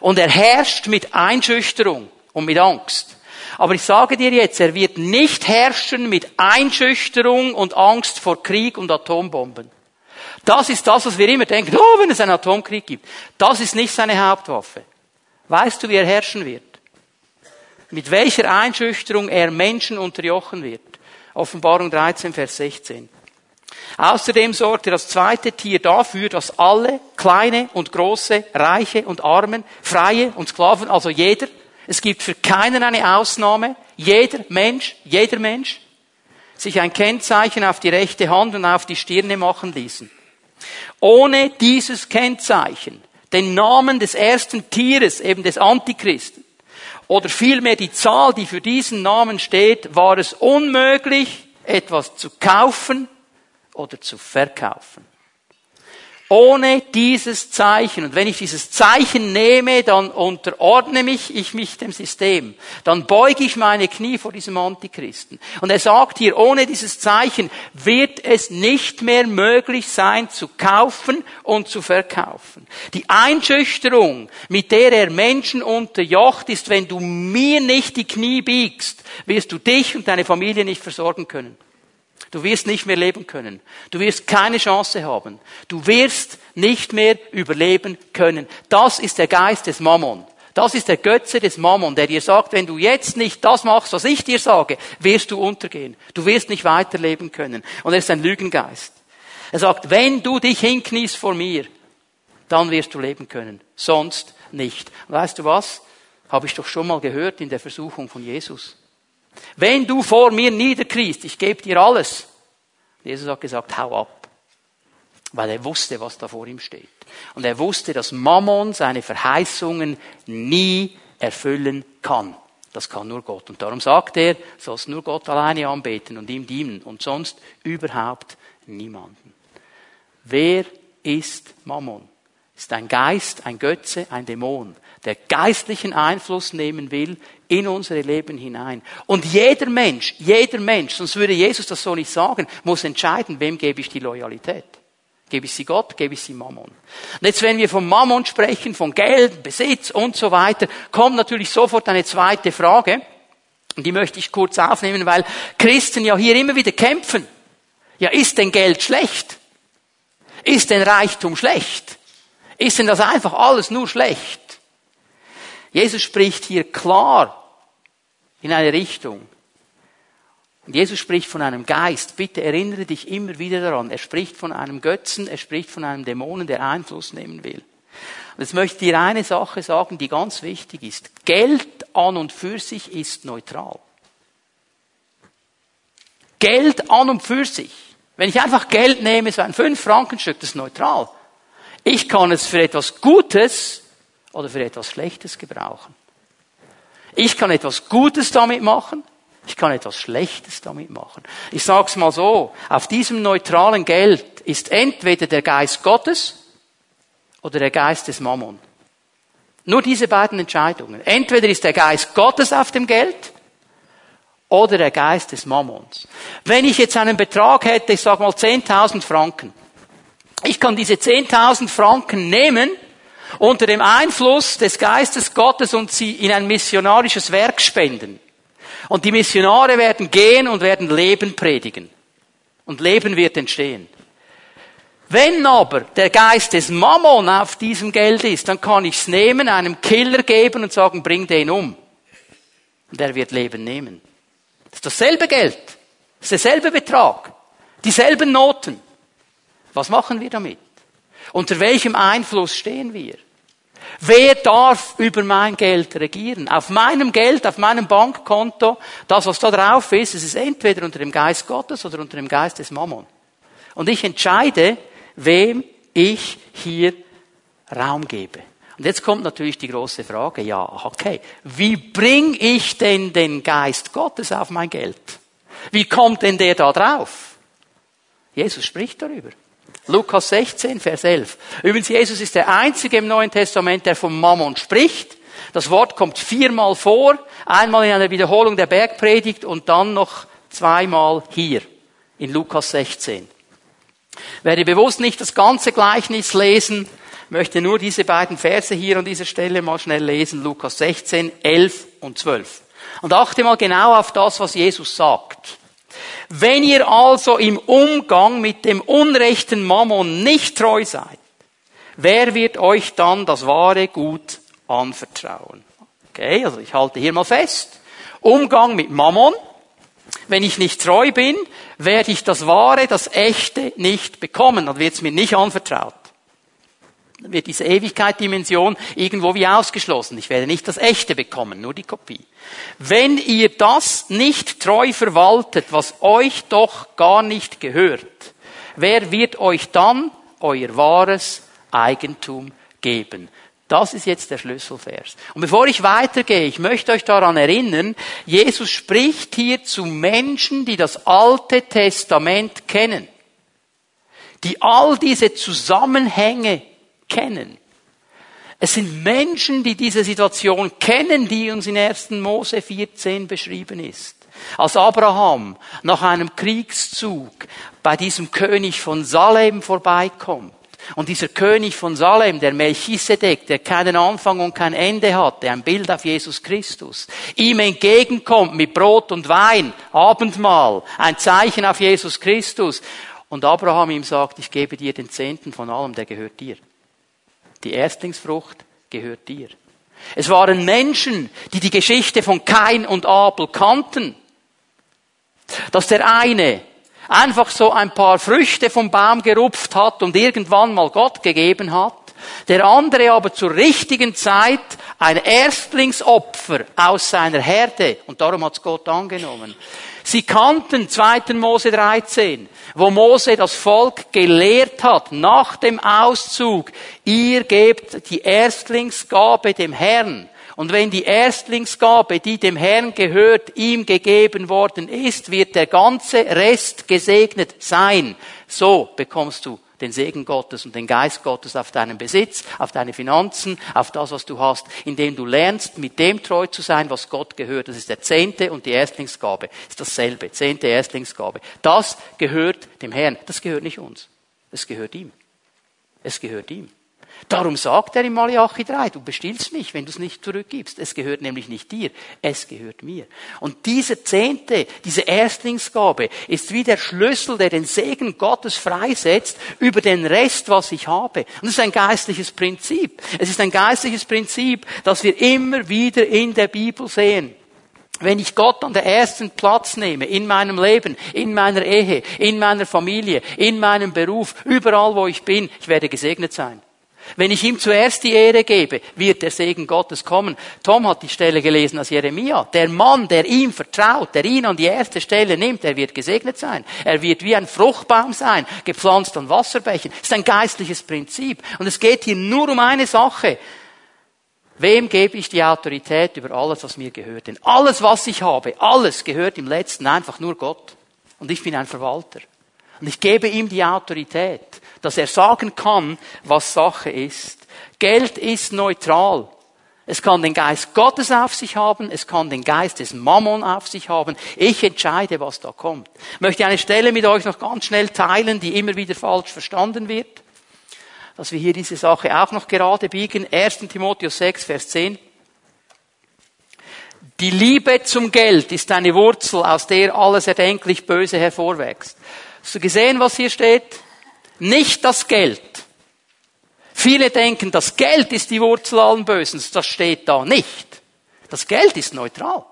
Und er herrscht mit Einschüchterung und mit Angst. Aber ich sage dir jetzt, er wird nicht herrschen mit Einschüchterung und Angst vor Krieg und Atombomben. Das ist das, was wir immer denken, oh, wenn es einen Atomkrieg gibt. Das ist nicht seine Hauptwaffe. Weißt du, wie er herrschen wird? Mit welcher Einschüchterung er Menschen unterjochen wird? Offenbarung 13, Vers 16. Außerdem sorgt er das zweite Tier dafür, dass alle, kleine und große, reiche und armen, freie und Sklaven, also jeder, es gibt für keinen eine Ausnahme, jeder Mensch, jeder Mensch, sich ein Kennzeichen auf die rechte Hand und auf die Stirne machen ließen. Ohne dieses Kennzeichen den Namen des ersten Tieres, eben des Antichristen, oder vielmehr die Zahl, die für diesen Namen steht, war es unmöglich, etwas zu kaufen oder zu verkaufen. Ohne dieses Zeichen, und wenn ich dieses Zeichen nehme, dann unterordne mich ich mich dem System. Dann beuge ich meine Knie vor diesem Antichristen. Und er sagt hier, ohne dieses Zeichen wird es nicht mehr möglich sein, zu kaufen und zu verkaufen. Die Einschüchterung, mit der er Menschen unterjocht, ist, wenn du mir nicht die Knie biegst, wirst du dich und deine Familie nicht versorgen können. Du wirst nicht mehr leben können. Du wirst keine Chance haben. Du wirst nicht mehr überleben können. Das ist der Geist des Mammon. Das ist der Götze des Mammon, der dir sagt, wenn du jetzt nicht das machst, was ich dir sage, wirst du untergehen. Du wirst nicht weiterleben können. Und er ist ein Lügengeist. Er sagt, wenn du dich hinkniest vor mir, dann wirst du leben können. Sonst nicht. Weißt du was? Habe ich doch schon mal gehört in der Versuchung von Jesus. Wenn du vor mir niederkriegst, ich gebe dir alles. Jesus hat gesagt, hau ab. Weil er wusste, was da vor ihm steht. Und er wusste, dass Mammon seine Verheißungen nie erfüllen kann. Das kann nur Gott. Und darum sagt er, sollst nur Gott alleine anbeten und ihm dienen und sonst überhaupt niemanden. Wer ist Mammon? Ist ein Geist, ein Götze, ein Dämon, der geistlichen Einfluss nehmen will in unsere Leben hinein. Und jeder Mensch, jeder Mensch, sonst würde Jesus das so nicht sagen, muss entscheiden, wem gebe ich die Loyalität. Gebe ich sie Gott, gebe ich sie Mammon. Und jetzt, wenn wir von Mammon sprechen, von Geld, Besitz und so weiter, kommt natürlich sofort eine zweite Frage. Und die möchte ich kurz aufnehmen, weil Christen ja hier immer wieder kämpfen. Ja, ist denn Geld schlecht? Ist denn Reichtum schlecht? Ist denn das einfach alles nur schlecht? Jesus spricht hier klar in eine Richtung. Und Jesus spricht von einem Geist. Bitte erinnere dich immer wieder daran. Er spricht von einem Götzen, er spricht von einem Dämonen, der Einfluss nehmen will. Und jetzt möchte ich dir eine Sache sagen, die ganz wichtig ist. Geld an und für sich ist neutral. Geld an und für sich. Wenn ich einfach Geld nehme, so ein 5-Frankenstück, das ist neutral. Ich kann es für etwas Gutes oder für etwas Schlechtes gebrauchen. Ich kann etwas Gutes damit machen, ich kann etwas Schlechtes damit machen. Ich sage es mal so, auf diesem neutralen Geld ist entweder der Geist Gottes oder der Geist des Mammon. Nur diese beiden Entscheidungen. Entweder ist der Geist Gottes auf dem Geld oder der Geist des Mammons. Wenn ich jetzt einen Betrag hätte, ich sage mal 10.000 Franken. Ich kann diese 10.000 Franken nehmen unter dem Einfluss des Geistes Gottes und sie in ein missionarisches Werk spenden. Und die Missionare werden gehen und werden Leben predigen. Und Leben wird entstehen. Wenn aber der Geist des Mammon auf diesem Geld ist, dann kann ich es nehmen, einem Killer geben und sagen, bring den um. Und er wird Leben nehmen. Das ist dasselbe Geld. Das ist derselbe Betrag. Dieselben Noten. Was machen wir damit? Unter welchem Einfluss stehen wir? Wer darf über mein Geld regieren? Auf meinem Geld, auf meinem Bankkonto, das, was da drauf ist, es ist entweder unter dem Geist Gottes oder unter dem Geist des Mammon. Und ich entscheide, wem ich hier Raum gebe. Und jetzt kommt natürlich die große Frage, ja, okay, wie bringe ich denn den Geist Gottes auf mein Geld? Wie kommt denn der da drauf? Jesus spricht darüber. Lukas 16, Vers 11. Übrigens, Jesus ist der Einzige im Neuen Testament, der vom Mammon spricht. Das Wort kommt viermal vor, einmal in einer Wiederholung der Bergpredigt und dann noch zweimal hier in Lukas 16. Werde bewusst nicht das ganze Gleichnis lesen, möchte nur diese beiden Verse hier an dieser Stelle mal schnell lesen, Lukas 16, 11 und 12. Und achte mal genau auf das, was Jesus sagt. Wenn ihr also im Umgang mit dem unrechten Mammon nicht treu seid, wer wird euch dann das wahre Gut anvertrauen? Okay, also ich halte hier mal fest. Umgang mit Mammon. Wenn ich nicht treu bin, werde ich das wahre, das echte nicht bekommen. Dann wird es mir nicht anvertraut. Wird diese Ewigkeit-Dimension irgendwo wie ausgeschlossen. Ich werde nicht das echte bekommen, nur die Kopie. Wenn ihr das nicht treu verwaltet, was euch doch gar nicht gehört, wer wird euch dann euer wahres Eigentum geben? Das ist jetzt der Schlüsselvers. Und bevor ich weitergehe, ich möchte euch daran erinnern, Jesus spricht hier zu Menschen, die das Alte Testament kennen, die all diese Zusammenhänge kennen. Es sind Menschen, die diese Situation kennen, die uns in 1. Mose 14 beschrieben ist. Als Abraham nach einem Kriegszug bei diesem König von Salem vorbeikommt und dieser König von Salem, der Melchisedek, der keinen Anfang und kein Ende hatte, ein Bild auf Jesus Christus, ihm entgegenkommt mit Brot und Wein, Abendmahl, ein Zeichen auf Jesus Christus. Und Abraham ihm sagt, ich gebe dir den Zehnten von allem, der gehört dir. Die Erstlingsfrucht gehört dir. Es waren Menschen, die die Geschichte von Kain und Abel kannten. Dass der eine einfach so ein paar Früchte vom Baum gerupft hat und irgendwann mal Gott gegeben hat, der andere aber zur richtigen Zeit ein Erstlingsopfer aus seiner Herde, und darum hat's Gott angenommen. Sie kannten 2. Mose 13, wo Mose das Volk gelehrt hat, nach dem Auszug, ihr gebt die Erstlingsgabe dem Herrn. Und wenn die Erstlingsgabe, die dem Herrn gehört, ihm gegeben worden ist, wird der ganze Rest gesegnet sein. So bekommst du den Segen Gottes und den Geist Gottes auf deinen Besitz, auf deine Finanzen, auf das, was du hast, indem du lernst, mit dem treu zu sein, was Gott gehört. Das ist der Zehnte und die Erstlingsgabe. Das ist dasselbe. Zehnte Erstlingsgabe. Das gehört dem Herrn. Das gehört nicht uns. Es gehört ihm. Es gehört ihm. Darum sagt er in Malachi 3, du bestillst mich, wenn du es nicht zurückgibst. Es gehört nämlich nicht dir, es gehört mir. Und diese Zehnte, diese Erstlingsgabe ist wie der Schlüssel, der den Segen Gottes freisetzt über den Rest, was ich habe. Und es ist ein geistliches Prinzip. Es ist ein geistliches Prinzip, das wir immer wieder in der Bibel sehen. Wenn ich Gott an der ersten Platz nehme, in meinem Leben, in meiner Ehe, in meiner Familie, in meinem Beruf, überall wo ich bin, ich werde gesegnet sein. Wenn ich ihm zuerst die Ehre gebe, wird der Segen Gottes kommen. Tom hat die Stelle gelesen aus Jeremia. Der Mann, der ihm vertraut, der ihn an die erste Stelle nimmt, der wird gesegnet sein. Er wird wie ein Fruchtbaum sein, gepflanzt an Wasserbächen. Das ist ein geistliches Prinzip. Und es geht hier nur um eine Sache. Wem gebe ich die Autorität über alles, was mir gehört? Denn alles, was ich habe, alles gehört im letzten einfach nur Gott. Und ich bin ein Verwalter. Und ich gebe ihm die Autorität dass er sagen kann, was Sache ist. Geld ist neutral. Es kann den Geist Gottes auf sich haben, es kann den Geist des Mammon auf sich haben. Ich entscheide, was da kommt. Ich möchte eine Stelle mit euch noch ganz schnell teilen, die immer wieder falsch verstanden wird, dass wir hier diese Sache auch noch gerade biegen. 1. Timotheus 6, Vers 10. Die Liebe zum Geld ist eine Wurzel, aus der alles erdenklich Böse hervorwächst. Hast du gesehen, was hier steht? Nicht das Geld Viele denken, das Geld ist die Wurzel allen Bösen. Das steht da nicht. Das Geld ist neutral.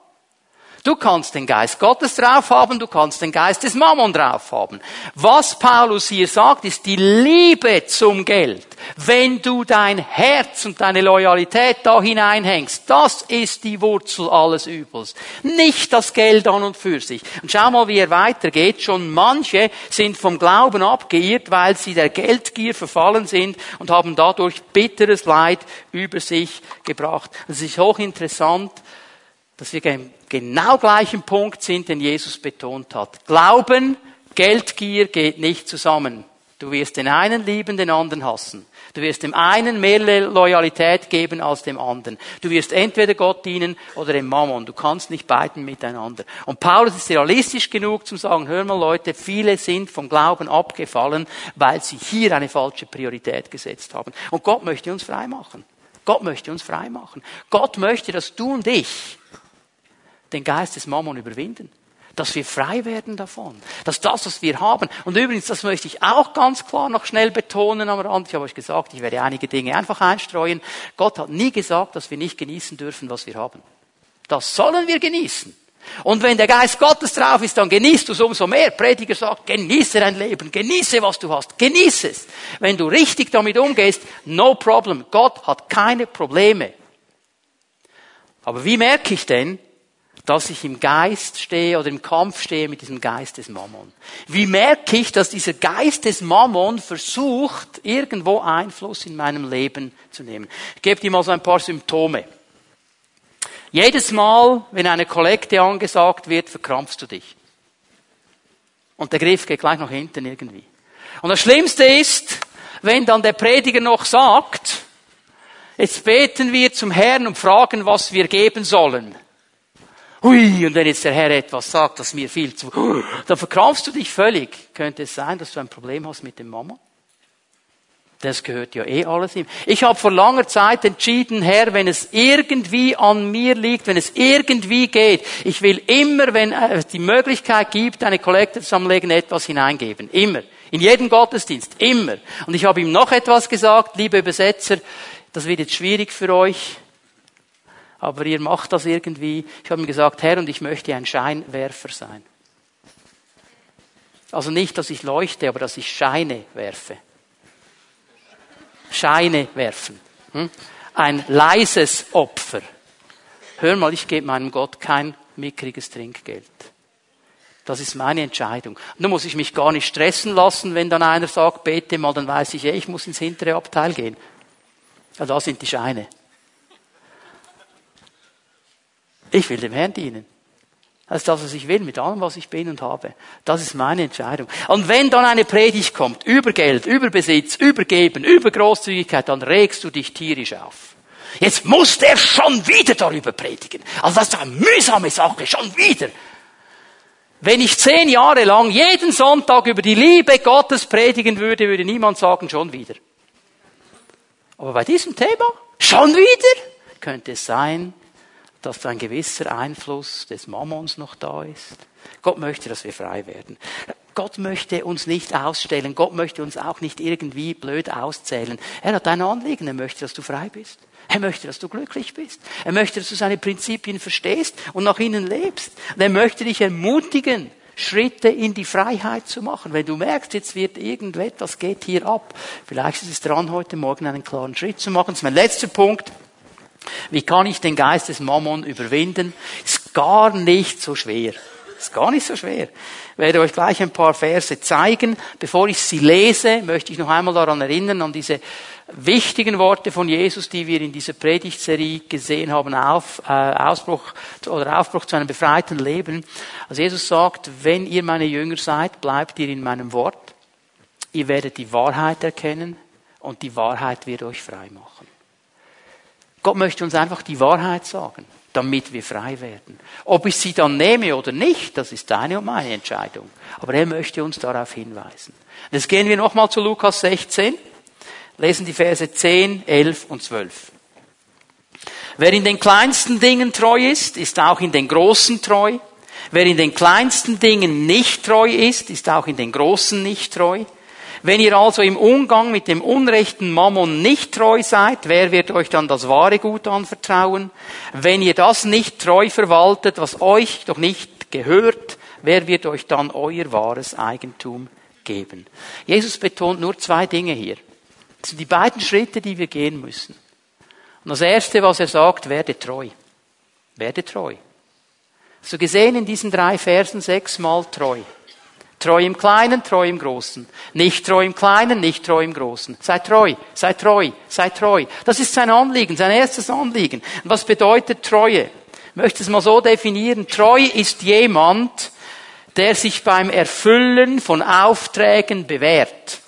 Du kannst den Geist Gottes drauf haben, du kannst den Geist des Mammon drauf haben. Was Paulus hier sagt, ist die Liebe zum Geld. Wenn du dein Herz und deine Loyalität da hineinhängst, das ist die Wurzel alles Übels. Nicht das Geld an und für sich. Und schau mal, wie er weitergeht. Schon manche sind vom Glauben abgeirrt, weil sie der Geldgier verfallen sind und haben dadurch bitteres Leid über sich gebracht. Es ist hochinteressant, dass wir genau gleichen Punkt sind, den Jesus betont hat. Glauben, Geldgier geht nicht zusammen. Du wirst den einen lieben, den anderen hassen. Du wirst dem einen mehr Loyalität geben als dem anderen. Du wirst entweder Gott dienen oder dem Mammon. Du kannst nicht beiden miteinander. Und Paulus ist realistisch genug zum sagen, hör mal Leute, viele sind vom Glauben abgefallen, weil sie hier eine falsche Priorität gesetzt haben. Und Gott möchte uns frei machen. Gott möchte uns frei machen. Gott möchte, dass du und ich den Geist des Mammon überwinden. Dass wir frei werden davon. Dass das, was wir haben. Und übrigens, das möchte ich auch ganz klar noch schnell betonen am Rand. Ich habe euch gesagt, ich werde einige Dinge einfach einstreuen. Gott hat nie gesagt, dass wir nicht genießen dürfen, was wir haben. Das sollen wir genießen. Und wenn der Geist Gottes drauf ist, dann genießt du es umso mehr. Prediger sagt, genieße dein Leben, genieße, was du hast, genieße es. Wenn du richtig damit umgehst, no problem. Gott hat keine Probleme. Aber wie merke ich denn, dass ich im Geist stehe oder im Kampf stehe mit diesem Geist des Mammon. Wie merke ich, dass dieser Geist des Mammon versucht, irgendwo Einfluss in meinem Leben zu nehmen? Ich gebe dir mal so ein paar Symptome. Jedes Mal, wenn eine Kollekte angesagt wird, verkrampfst du dich. Und der Griff geht gleich nach hinten irgendwie. Und das Schlimmste ist, wenn dann der Prediger noch sagt, jetzt beten wir zum Herrn und fragen, was wir geben sollen. Hui, und wenn jetzt der Herr etwas sagt, das mir viel zu, dann verkrampfst du dich völlig. Könnte es sein, dass du ein Problem hast mit dem Mama? Das gehört ja eh alles ihm. Ich habe vor langer Zeit entschieden, Herr, wenn es irgendwie an mir liegt, wenn es irgendwie geht, ich will immer, wenn es die Möglichkeit gibt, eine Kollekte zusammenlegen, etwas hineingeben. Immer. In jedem Gottesdienst. Immer. Und ich habe ihm noch etwas gesagt, liebe Übersetzer, das wird jetzt schwierig für euch aber ihr macht das irgendwie. Ich habe ihm gesagt, Herr, und ich möchte ein Scheinwerfer sein. Also nicht, dass ich leuchte, aber dass ich Scheine werfe. Scheine werfen. Hm? Ein leises Opfer. Hör mal, ich gebe meinem Gott kein mickriges Trinkgeld. Das ist meine Entscheidung. Nun muss ich mich gar nicht stressen lassen, wenn dann einer sagt, bete mal, dann weiß ich, ich muss ins hintere Abteil gehen. Ja, da sind die Scheine. Ich will dem Herrn dienen. Das ist das, was ich will, mit allem, was ich bin und habe. Das ist meine Entscheidung. Und wenn dann eine Predigt kommt, über Geld, über Besitz, über Geben, über Großzügigkeit, dann regst du dich tierisch auf. Jetzt muss der schon wieder darüber predigen. Also das ist eine mühsame Sache, schon wieder. Wenn ich zehn Jahre lang jeden Sonntag über die Liebe Gottes predigen würde, würde niemand sagen, schon wieder. Aber bei diesem Thema, schon wieder, könnte es sein, dass ein gewisser Einfluss des Mammons noch da ist. Gott möchte, dass wir frei werden. Gott möchte uns nicht ausstellen. Gott möchte uns auch nicht irgendwie blöd auszählen. Er hat ein Anliegen. Er möchte, dass du frei bist. Er möchte, dass du glücklich bist. Er möchte, dass du seine Prinzipien verstehst und nach ihnen lebst. Und er möchte dich ermutigen, Schritte in die Freiheit zu machen. Wenn du merkst, jetzt wird irgendetwas geht hier ab. Vielleicht ist es dran, heute Morgen einen klaren Schritt zu machen. Das ist mein letzter Punkt. Wie kann ich den Geist des Mammon überwinden? Ist gar nicht so schwer. Ist gar nicht so schwer. Ich werde euch gleich ein paar Verse zeigen. Bevor ich sie lese, möchte ich noch einmal daran erinnern, an diese wichtigen Worte von Jesus, die wir in dieser Predigtserie gesehen haben, auf, äh, Ausbruch oder Aufbruch zu einem befreiten Leben. Also Jesus sagt, wenn ihr meine Jünger seid, bleibt ihr in meinem Wort. Ihr werdet die Wahrheit erkennen und die Wahrheit wird euch frei machen. Gott möchte uns einfach die Wahrheit sagen, damit wir frei werden. Ob ich sie dann nehme oder nicht, das ist deine und meine Entscheidung. Aber er möchte uns darauf hinweisen. Jetzt gehen wir nochmal zu Lukas 16, lesen die Verse 10, 11 und 12. Wer in den kleinsten Dingen treu ist, ist auch in den großen treu. Wer in den kleinsten Dingen nicht treu ist, ist auch in den großen nicht treu. Wenn ihr also im Umgang mit dem unrechten Mammon nicht treu seid, wer wird euch dann das wahre Gut anvertrauen? Wenn ihr das nicht treu verwaltet, was euch doch nicht gehört, wer wird euch dann euer wahres Eigentum geben? Jesus betont nur zwei Dinge hier. Das sind die beiden Schritte, die wir gehen müssen. Und das erste, was er sagt, werde treu. Werde treu. So gesehen in diesen drei Versen sechsmal treu. Treu im Kleinen, treu im Großen. Nicht treu im Kleinen, nicht treu im Großen. Sei treu, sei treu, sei treu. Das ist sein Anliegen, sein erstes Anliegen. Was bedeutet Treue? Ich möchte es mal so definieren. Treu ist jemand, der sich beim Erfüllen von Aufträgen bewährt.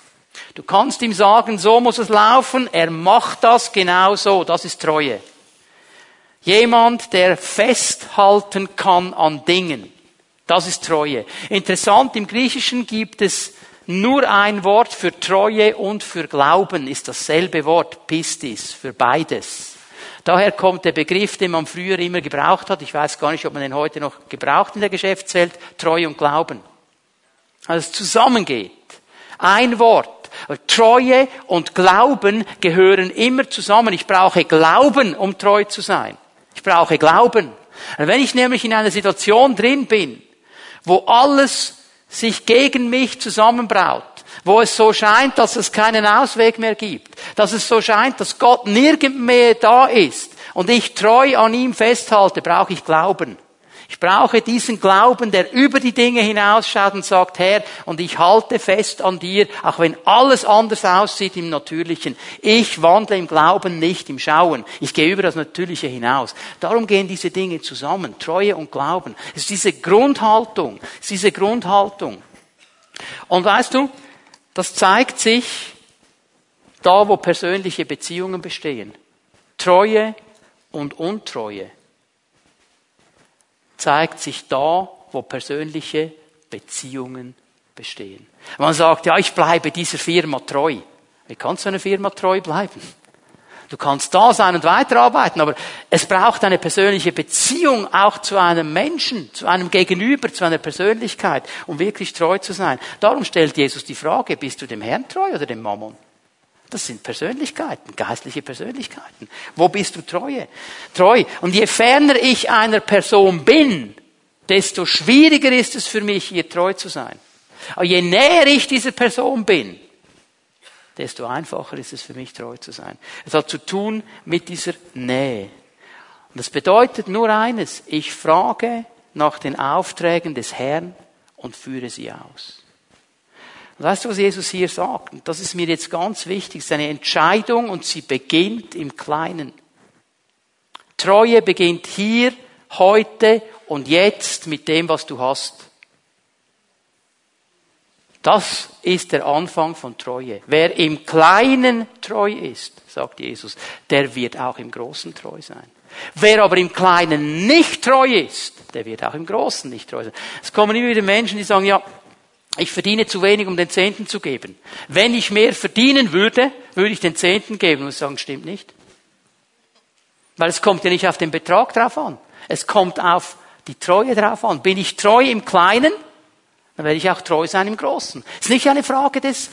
Du kannst ihm sagen, so muss es laufen, er macht das genau so, das ist Treue. Jemand, der festhalten kann an Dingen. Das ist Treue. Interessant, im Griechischen gibt es nur ein Wort für Treue und für Glauben, ist dasselbe Wort, Pistis, für beides. Daher kommt der Begriff, den man früher immer gebraucht hat, ich weiß gar nicht, ob man den heute noch gebraucht in der Geschäftswelt, Treue und Glauben. Also es zusammengeht. Ein Wort. Treue und Glauben gehören immer zusammen. Ich brauche Glauben, um treu zu sein. Ich brauche Glauben. Wenn ich nämlich in einer Situation drin bin, wo alles sich gegen mich zusammenbraut, wo es so scheint, dass es keinen Ausweg mehr gibt, dass es so scheint, dass Gott nirgend mehr da ist und ich treu an ihm festhalte, brauche ich Glauben. Ich brauche diesen Glauben, der über die Dinge hinausschaut und sagt, Herr, und ich halte fest an dir, auch wenn alles anders aussieht im Natürlichen. Ich wandle im Glauben, nicht im Schauen. Ich gehe über das Natürliche hinaus. Darum gehen diese Dinge zusammen. Treue und Glauben. Es ist diese Grundhaltung. Es ist diese Grundhaltung. Und weißt du, das zeigt sich da, wo persönliche Beziehungen bestehen. Treue und Untreue zeigt sich da, wo persönliche Beziehungen bestehen. Man sagt, ja, ich bleibe dieser Firma treu. Wie kannst du einer Firma treu bleiben? Du kannst da sein und weiterarbeiten, aber es braucht eine persönliche Beziehung auch zu einem Menschen, zu einem Gegenüber, zu einer Persönlichkeit, um wirklich treu zu sein. Darum stellt Jesus die Frage, bist du dem Herrn treu oder dem Mammon? Das sind Persönlichkeiten, geistliche Persönlichkeiten. Wo bist du treue? Treu. Und je ferner ich einer Person bin, desto schwieriger ist es für mich, ihr treu zu sein. Aber je näher ich dieser Person bin, desto einfacher ist es für mich, treu zu sein. Es hat zu tun mit dieser Nähe. Und das bedeutet nur eines. Ich frage nach den Aufträgen des Herrn und führe sie aus. Weißt du, was Jesus hier sagt? Und das ist mir jetzt ganz wichtig. Es ist eine Entscheidung und sie beginnt im Kleinen. Treue beginnt hier, heute und jetzt mit dem, was du hast. Das ist der Anfang von Treue. Wer im Kleinen treu ist, sagt Jesus, der wird auch im Großen treu sein. Wer aber im Kleinen nicht treu ist, der wird auch im Großen nicht treu sein. Es kommen immer wieder Menschen, die sagen, ja, ich verdiene zu wenig, um den Zehnten zu geben. Wenn ich mehr verdienen würde, würde ich den Zehnten geben und sagen, stimmt nicht. Weil es kommt ja nicht auf den Betrag drauf an. Es kommt auf die Treue drauf an. Bin ich treu im Kleinen, dann werde ich auch treu sein im Großen. Es ist nicht eine Frage des,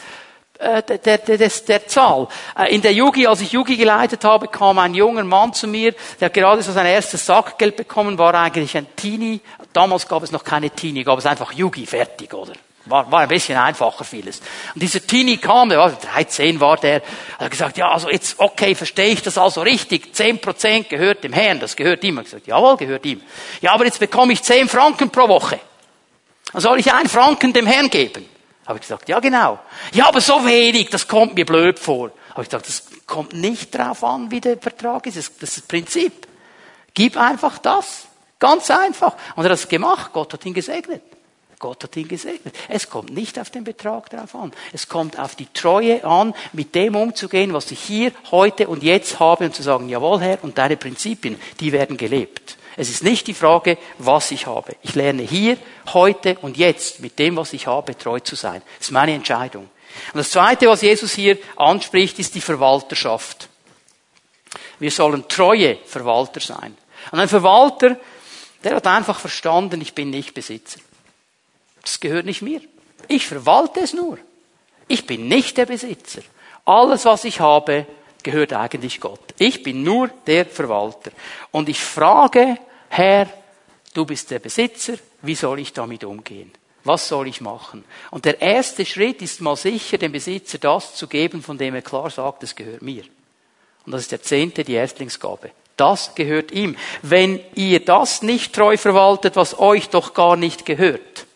äh, der, der, der, der Zahl. Äh, in der Yugi, als ich Yugi geleitet habe, kam ein junger Mann zu mir, der hat gerade so sein erstes Sackgeld bekommen, war eigentlich ein Teenie. Damals gab es noch keine Teenie, gab es einfach Yugi, fertig, oder? War, war ein bisschen einfacher vieles. Und dieser Teenie kam, der war 13 war der, hat gesagt, ja, also jetzt, okay, verstehe ich das also richtig. 10 Prozent gehört dem Herrn, das gehört ihm. Ich gesagt, jawohl, gehört ihm. Ja, aber jetzt bekomme ich 10 Franken pro Woche. Dann soll ich einen Franken dem Herrn geben. Habe ich gesagt, ja genau. Ja, aber so wenig, das kommt mir blöd vor. Habe ich gesagt, das kommt nicht drauf an, wie der Vertrag ist. Das ist das Prinzip. Gib einfach das. Ganz einfach. Und er hat das gemacht. Gott hat ihn gesegnet. Gott hat ihn gesegnet. Es kommt nicht auf den Betrag drauf an. Es kommt auf die Treue an, mit dem umzugehen, was ich hier, heute und jetzt habe und zu sagen, jawohl Herr, und deine Prinzipien, die werden gelebt. Es ist nicht die Frage, was ich habe. Ich lerne hier, heute und jetzt mit dem, was ich habe, treu zu sein. Das ist meine Entscheidung. Und das Zweite, was Jesus hier anspricht, ist die Verwalterschaft. Wir sollen treue Verwalter sein. Und ein Verwalter, der hat einfach verstanden, ich bin nicht Besitzer. Das gehört nicht mir. Ich verwalte es nur. Ich bin nicht der Besitzer. Alles, was ich habe, gehört eigentlich Gott. Ich bin nur der Verwalter. Und ich frage, Herr, du bist der Besitzer, wie soll ich damit umgehen? Was soll ich machen? Und der erste Schritt ist mal sicher, dem Besitzer das zu geben, von dem er klar sagt, es gehört mir. Und das ist der Zehnte, die Erstlingsgabe. Das gehört ihm. Wenn ihr das nicht treu verwaltet, was euch doch gar nicht gehört,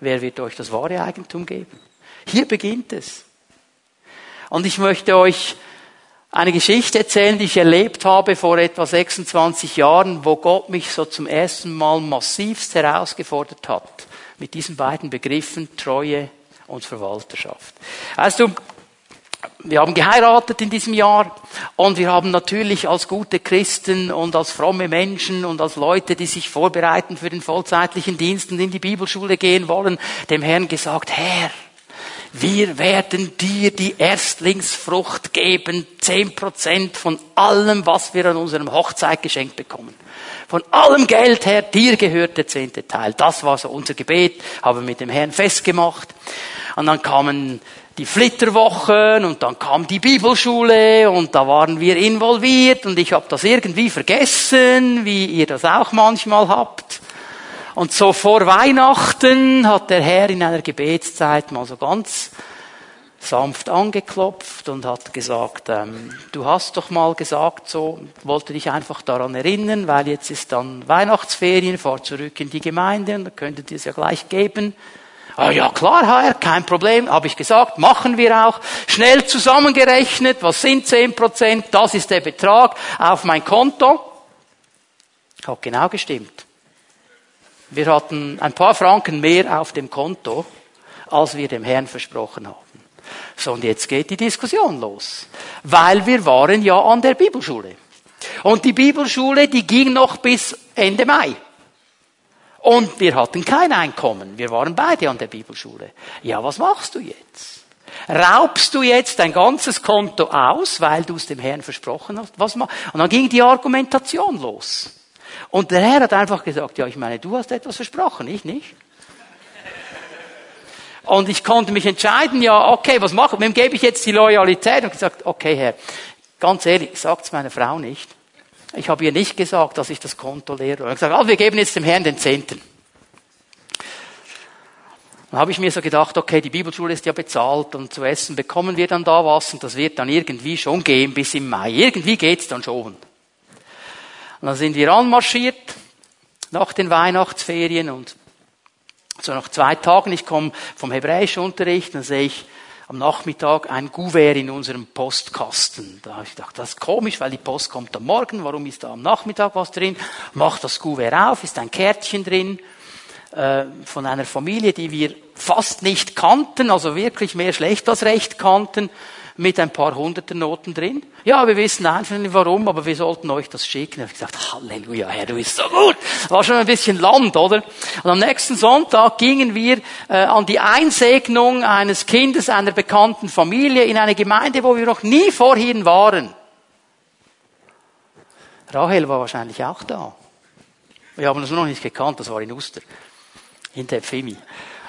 wer wird euch das wahre Eigentum geben? Hier beginnt es. Und ich möchte euch eine Geschichte erzählen, die ich erlebt habe vor etwa 26 Jahren, wo Gott mich so zum ersten Mal massivst herausgefordert hat mit diesen beiden Begriffen Treue und Verwalterschaft. Weißt du, wir haben geheiratet in diesem Jahr und wir haben natürlich als gute Christen und als fromme Menschen und als Leute, die sich vorbereiten für den vollzeitlichen Dienst und in die Bibelschule gehen wollen, dem Herrn gesagt, Herr, wir werden dir die Erstlingsfrucht geben, zehn Prozent von allem, was wir an unserem Hochzeit geschenkt bekommen. Von allem Geld her, dir gehört der zehnte Teil. Das war so unser Gebet, haben wir mit dem Herrn festgemacht. Und dann kamen die Flitterwochen und dann kam die Bibelschule und da waren wir involviert und ich habe das irgendwie vergessen, wie ihr das auch manchmal habt. Und so vor Weihnachten hat der Herr in einer Gebetszeit mal so ganz sanft angeklopft und hat gesagt, ähm, du hast doch mal gesagt, so wollte dich einfach daran erinnern, weil jetzt ist dann Weihnachtsferien, fahr zurück in die Gemeinde und dann könntet ihr es ja gleich geben. Ah, ja klar, Herr, kein Problem, habe ich gesagt, machen wir auch. Schnell zusammengerechnet, was sind zehn Prozent? Das ist der Betrag auf mein Konto. Hat genau gestimmt. Wir hatten ein paar Franken mehr auf dem Konto, als wir dem Herrn versprochen haben. So, und jetzt geht die Diskussion los. Weil wir waren ja an der Bibelschule. Und die Bibelschule, die ging noch bis Ende Mai. Und wir hatten kein Einkommen. Wir waren beide an der Bibelschule. Ja, was machst du jetzt? Raubst du jetzt dein ganzes Konto aus, weil du es dem Herrn versprochen hast? Was? Und dann ging die Argumentation los. Und der Herr hat einfach gesagt, ja, ich meine, du hast etwas versprochen, ich nicht. Und ich konnte mich entscheiden, ja, okay, was mache ich? Wem gebe ich jetzt die Loyalität? Und gesagt, okay, Herr, ganz ehrlich, sagt's meiner Frau nicht. Ich habe ihr nicht gesagt, dass ich das Konto leere. Und gesagt, also wir geben jetzt dem Herrn den Zehnten. Dann habe ich mir so gedacht, okay, die Bibelschule ist ja bezahlt und zu essen bekommen wir dann da was und das wird dann irgendwie schon gehen bis im Mai. Irgendwie geht's dann schon. Und dann sind wir anmarschiert nach den Weihnachtsferien und so nach zwei Tagen, ich komme vom Hebräischunterricht, dann sehe ich am Nachmittag ein Gouvert in unserem Postkasten. Da habe ich gedacht, das ist komisch, weil die Post kommt am Morgen, warum ist da am Nachmittag was drin? Mach das Gouvert auf, ist ein Kärtchen drin äh, von einer Familie, die wir fast nicht kannten, also wirklich mehr schlecht als recht kannten mit ein paar hunderter Noten drin. Ja, wir wissen einfach nicht warum, aber wir sollten euch das schicken. Ich habe gesagt, Halleluja, Herr, du bist so gut. War schon ein bisschen Land, oder? Und am nächsten Sonntag gingen wir äh, an die Einsegnung eines Kindes einer bekannten Familie in eine Gemeinde, wo wir noch nie vorhin waren. Rahel war wahrscheinlich auch da. Wir haben uns noch nicht gekannt, das war in Uster. In der Fimi.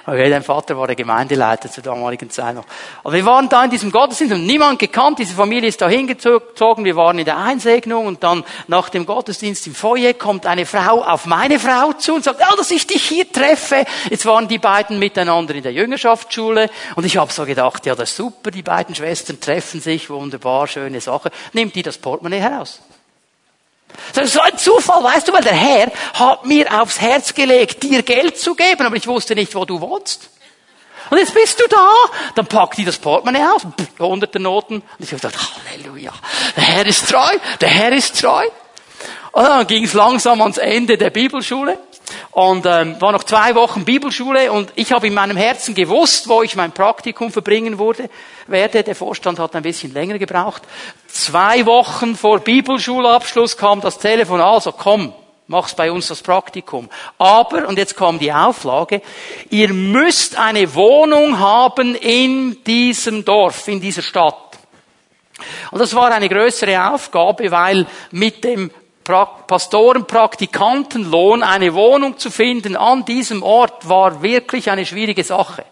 Okay, dein Vater war der Gemeindeleiter zur damaligen Zeit noch. Aber wir waren da in diesem Gottesdienst und niemand gekannt. Diese Familie ist da hingezogen. Wir waren in der Einsegnung und dann nach dem Gottesdienst im Foyer kommt eine Frau auf meine Frau zu und sagt, ja, dass ich dich hier treffe. Jetzt waren die beiden miteinander in der Jüngerschaftsschule und ich habe so gedacht, ja, das ist super. Die beiden Schwestern treffen sich, wunderbar, schöne Sache. Nimmt die das Portemonnaie heraus. Das so ein Zufall, weißt du, weil der Herr hat mir aufs Herz gelegt, dir Geld zu geben, aber ich wusste nicht, wo du wohnst. Und jetzt bist du da, dann packt die das Portemonnaie auf, hunderte Noten, und ich habe gesagt, Halleluja, der Herr ist treu, der Herr ist treu. Und dann ging es langsam ans Ende der Bibelschule. Und ähm, war noch zwei Wochen Bibelschule und ich habe in meinem Herzen gewusst, wo ich mein Praktikum verbringen wurde, werde. Der Vorstand hat ein bisschen länger gebraucht. Zwei Wochen vor Bibelschulabschluss kam das Telefon, also komm, mach's bei uns das Praktikum. Aber, und jetzt kommt die Auflage, ihr müsst eine Wohnung haben in diesem Dorf, in dieser Stadt. Und das war eine größere Aufgabe, weil mit dem Pastorenpraktikantenlohn eine Wohnung zu finden an diesem Ort war wirklich eine schwierige Sache.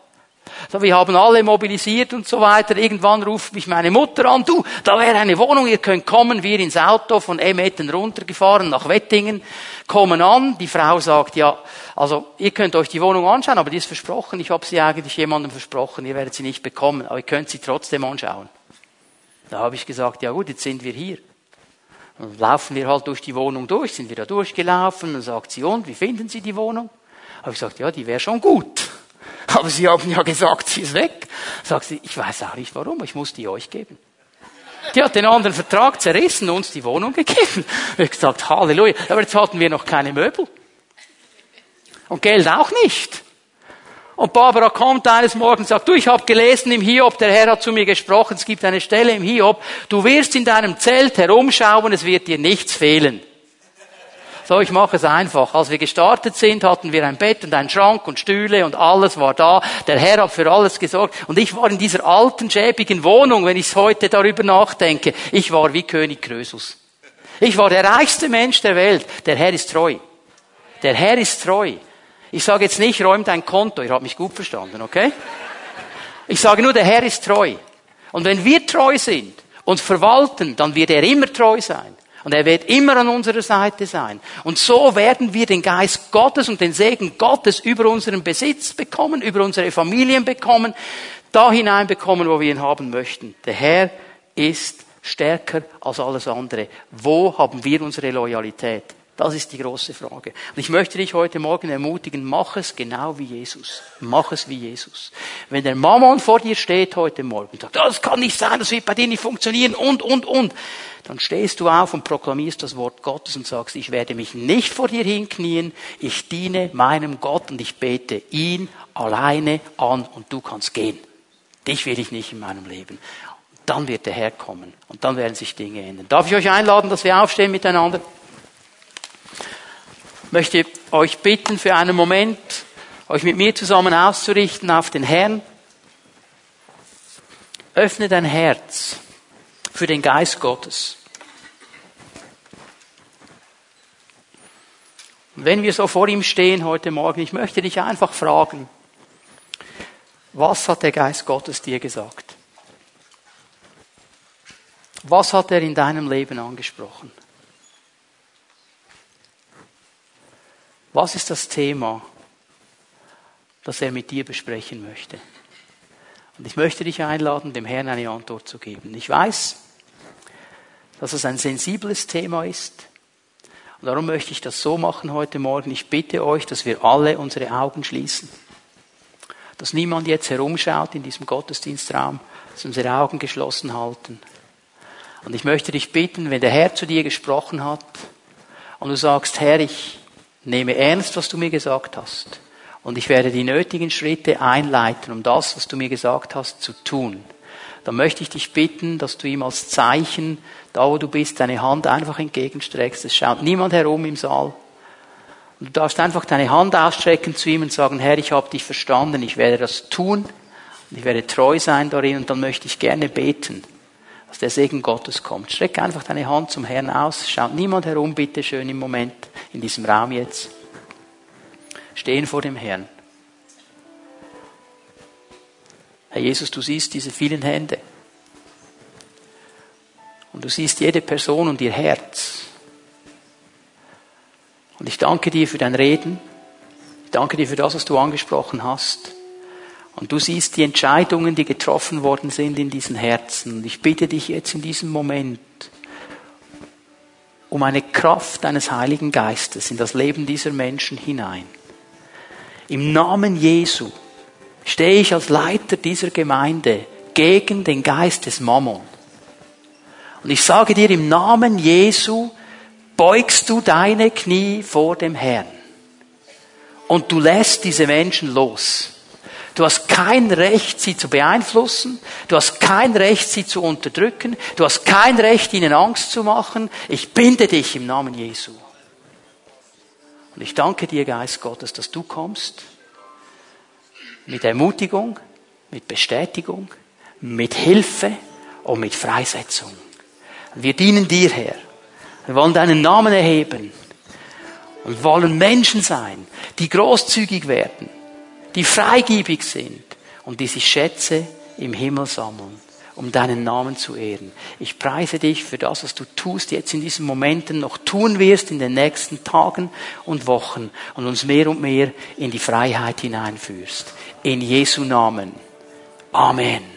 So, wir haben alle mobilisiert und so weiter. Irgendwann ruft mich meine Mutter an, du, da wäre eine Wohnung, ihr könnt kommen. Wir ins Auto von Emetten runtergefahren nach Wettingen, kommen an. Die Frau sagt, ja, also ihr könnt euch die Wohnung anschauen, aber die ist versprochen. Ich habe sie eigentlich jemandem versprochen, ihr werdet sie nicht bekommen, aber ihr könnt sie trotzdem anschauen. Da habe ich gesagt, ja gut, jetzt sind wir hier. Dann laufen wir halt durch die Wohnung durch, sind wir da durchgelaufen, dann sagt sie, und, wie finden Sie die Wohnung? Habe ich gesagt, ja, die wäre schon gut. *laughs* Aber Sie haben ja gesagt, sie ist weg. Sagt sie, ich weiß auch nicht warum, ich muss die euch geben. Die hat den anderen Vertrag zerrissen, uns die Wohnung gegeben. Ich gesagt, Halleluja. Aber jetzt hatten wir noch keine Möbel. Und Geld auch nicht. Und Barbara kommt eines Morgens und sagt, du, ich habe gelesen im Hiob, der Herr hat zu mir gesprochen, es gibt eine Stelle im Hiob, du wirst in deinem Zelt herumschauen, es wird dir nichts fehlen. So, ich mache es einfach. Als wir gestartet sind, hatten wir ein Bett und einen Schrank und Stühle und alles war da. Der Herr hat für alles gesorgt. Und ich war in dieser alten, schäbigen Wohnung, wenn ich heute darüber nachdenke. Ich war wie König Krösus. Ich war der reichste Mensch der Welt. Der Herr ist treu. Der Herr ist treu. Ich sage jetzt nicht, räum dein Konto. Ihr habt mich gut verstanden, okay? Ich sage nur, der Herr ist treu. Und wenn wir treu sind und verwalten, dann wird er immer treu sein. Und er wird immer an unserer Seite sein. Und so werden wir den Geist Gottes und den Segen Gottes über unseren Besitz bekommen, über unsere Familien bekommen, da hinein bekommen, wo wir ihn haben möchten. Der Herr ist stärker als alles andere. Wo haben wir unsere Loyalität? Das ist die große Frage. Und ich möchte dich heute Morgen ermutigen, mach es genau wie Jesus. Mach es wie Jesus. Wenn der Mammon vor dir steht heute Morgen und sagt, das kann nicht sein, das wird bei dir nicht funktionieren und, und, und, dann stehst du auf und proklamierst das Wort Gottes und sagst, ich werde mich nicht vor dir hinknien, ich diene meinem Gott und ich bete ihn alleine an und du kannst gehen. Dich will ich nicht in meinem Leben. Dann wird der Herr kommen und dann werden sich Dinge ändern. Darf ich euch einladen, dass wir aufstehen miteinander? Möchte euch bitten, für einen Moment euch mit mir zusammen auszurichten auf den Herrn. Öffne dein Herz für den Geist Gottes. Und wenn wir so vor ihm stehen heute Morgen, ich möchte dich einfach fragen, was hat der Geist Gottes dir gesagt? Was hat er in deinem Leben angesprochen? Was ist das Thema, das er mit dir besprechen möchte? Und ich möchte dich einladen, dem Herrn eine Antwort zu geben. Ich weiß, dass es ein sensibles Thema ist. Und darum möchte ich das so machen heute Morgen. Ich bitte euch, dass wir alle unsere Augen schließen. Dass niemand jetzt herumschaut in diesem Gottesdienstraum, dass unsere Augen geschlossen halten. Und ich möchte dich bitten, wenn der Herr zu dir gesprochen hat und du sagst, Herr, ich nehme ernst, was du mir gesagt hast. Und ich werde die nötigen Schritte einleiten, um das, was du mir gesagt hast, zu tun. Dann möchte ich dich bitten, dass du ihm als Zeichen, da wo du bist, deine Hand einfach entgegenstreckst. Es schaut niemand herum im Saal. Und du darfst einfach deine Hand ausstrecken zu ihm und sagen, Herr, ich habe dich verstanden, ich werde das tun und ich werde treu sein darin und dann möchte ich gerne beten, dass der Segen Gottes kommt. Streck einfach deine Hand zum Herrn aus, schaut niemand herum, bitte schön im Moment in diesem Raum jetzt, stehen vor dem Herrn. Herr Jesus, du siehst diese vielen Hände. Und du siehst jede Person und ihr Herz. Und ich danke dir für dein Reden. Ich danke dir für das, was du angesprochen hast. Und du siehst die Entscheidungen, die getroffen worden sind in diesen Herzen. Und ich bitte dich jetzt in diesem Moment, um eine Kraft deines Heiligen Geistes in das Leben dieser Menschen hinein. Im Namen Jesu stehe ich als Leiter dieser Gemeinde gegen den Geist des Mammon. Und ich sage dir, im Namen Jesu beugst du deine Knie vor dem Herrn. und du lässt diese Menschen los. Du hast kein Recht, sie zu beeinflussen. Du hast kein Recht, sie zu unterdrücken. Du hast kein Recht, ihnen Angst zu machen. Ich binde dich im Namen Jesu. Und ich danke dir, Geist Gottes, dass du kommst mit Ermutigung, mit Bestätigung, mit Hilfe und mit Freisetzung. Wir dienen dir, Herr. Wir wollen deinen Namen erheben und wollen Menschen sein, die großzügig werden, die freigebig sind und die sich Schätze im Himmel sammeln, um deinen Namen zu ehren. Ich preise dich für das, was du tust, jetzt in diesen Momenten noch tun wirst in den nächsten Tagen und Wochen und uns mehr und mehr in die Freiheit hineinführst. In Jesu Namen. Amen.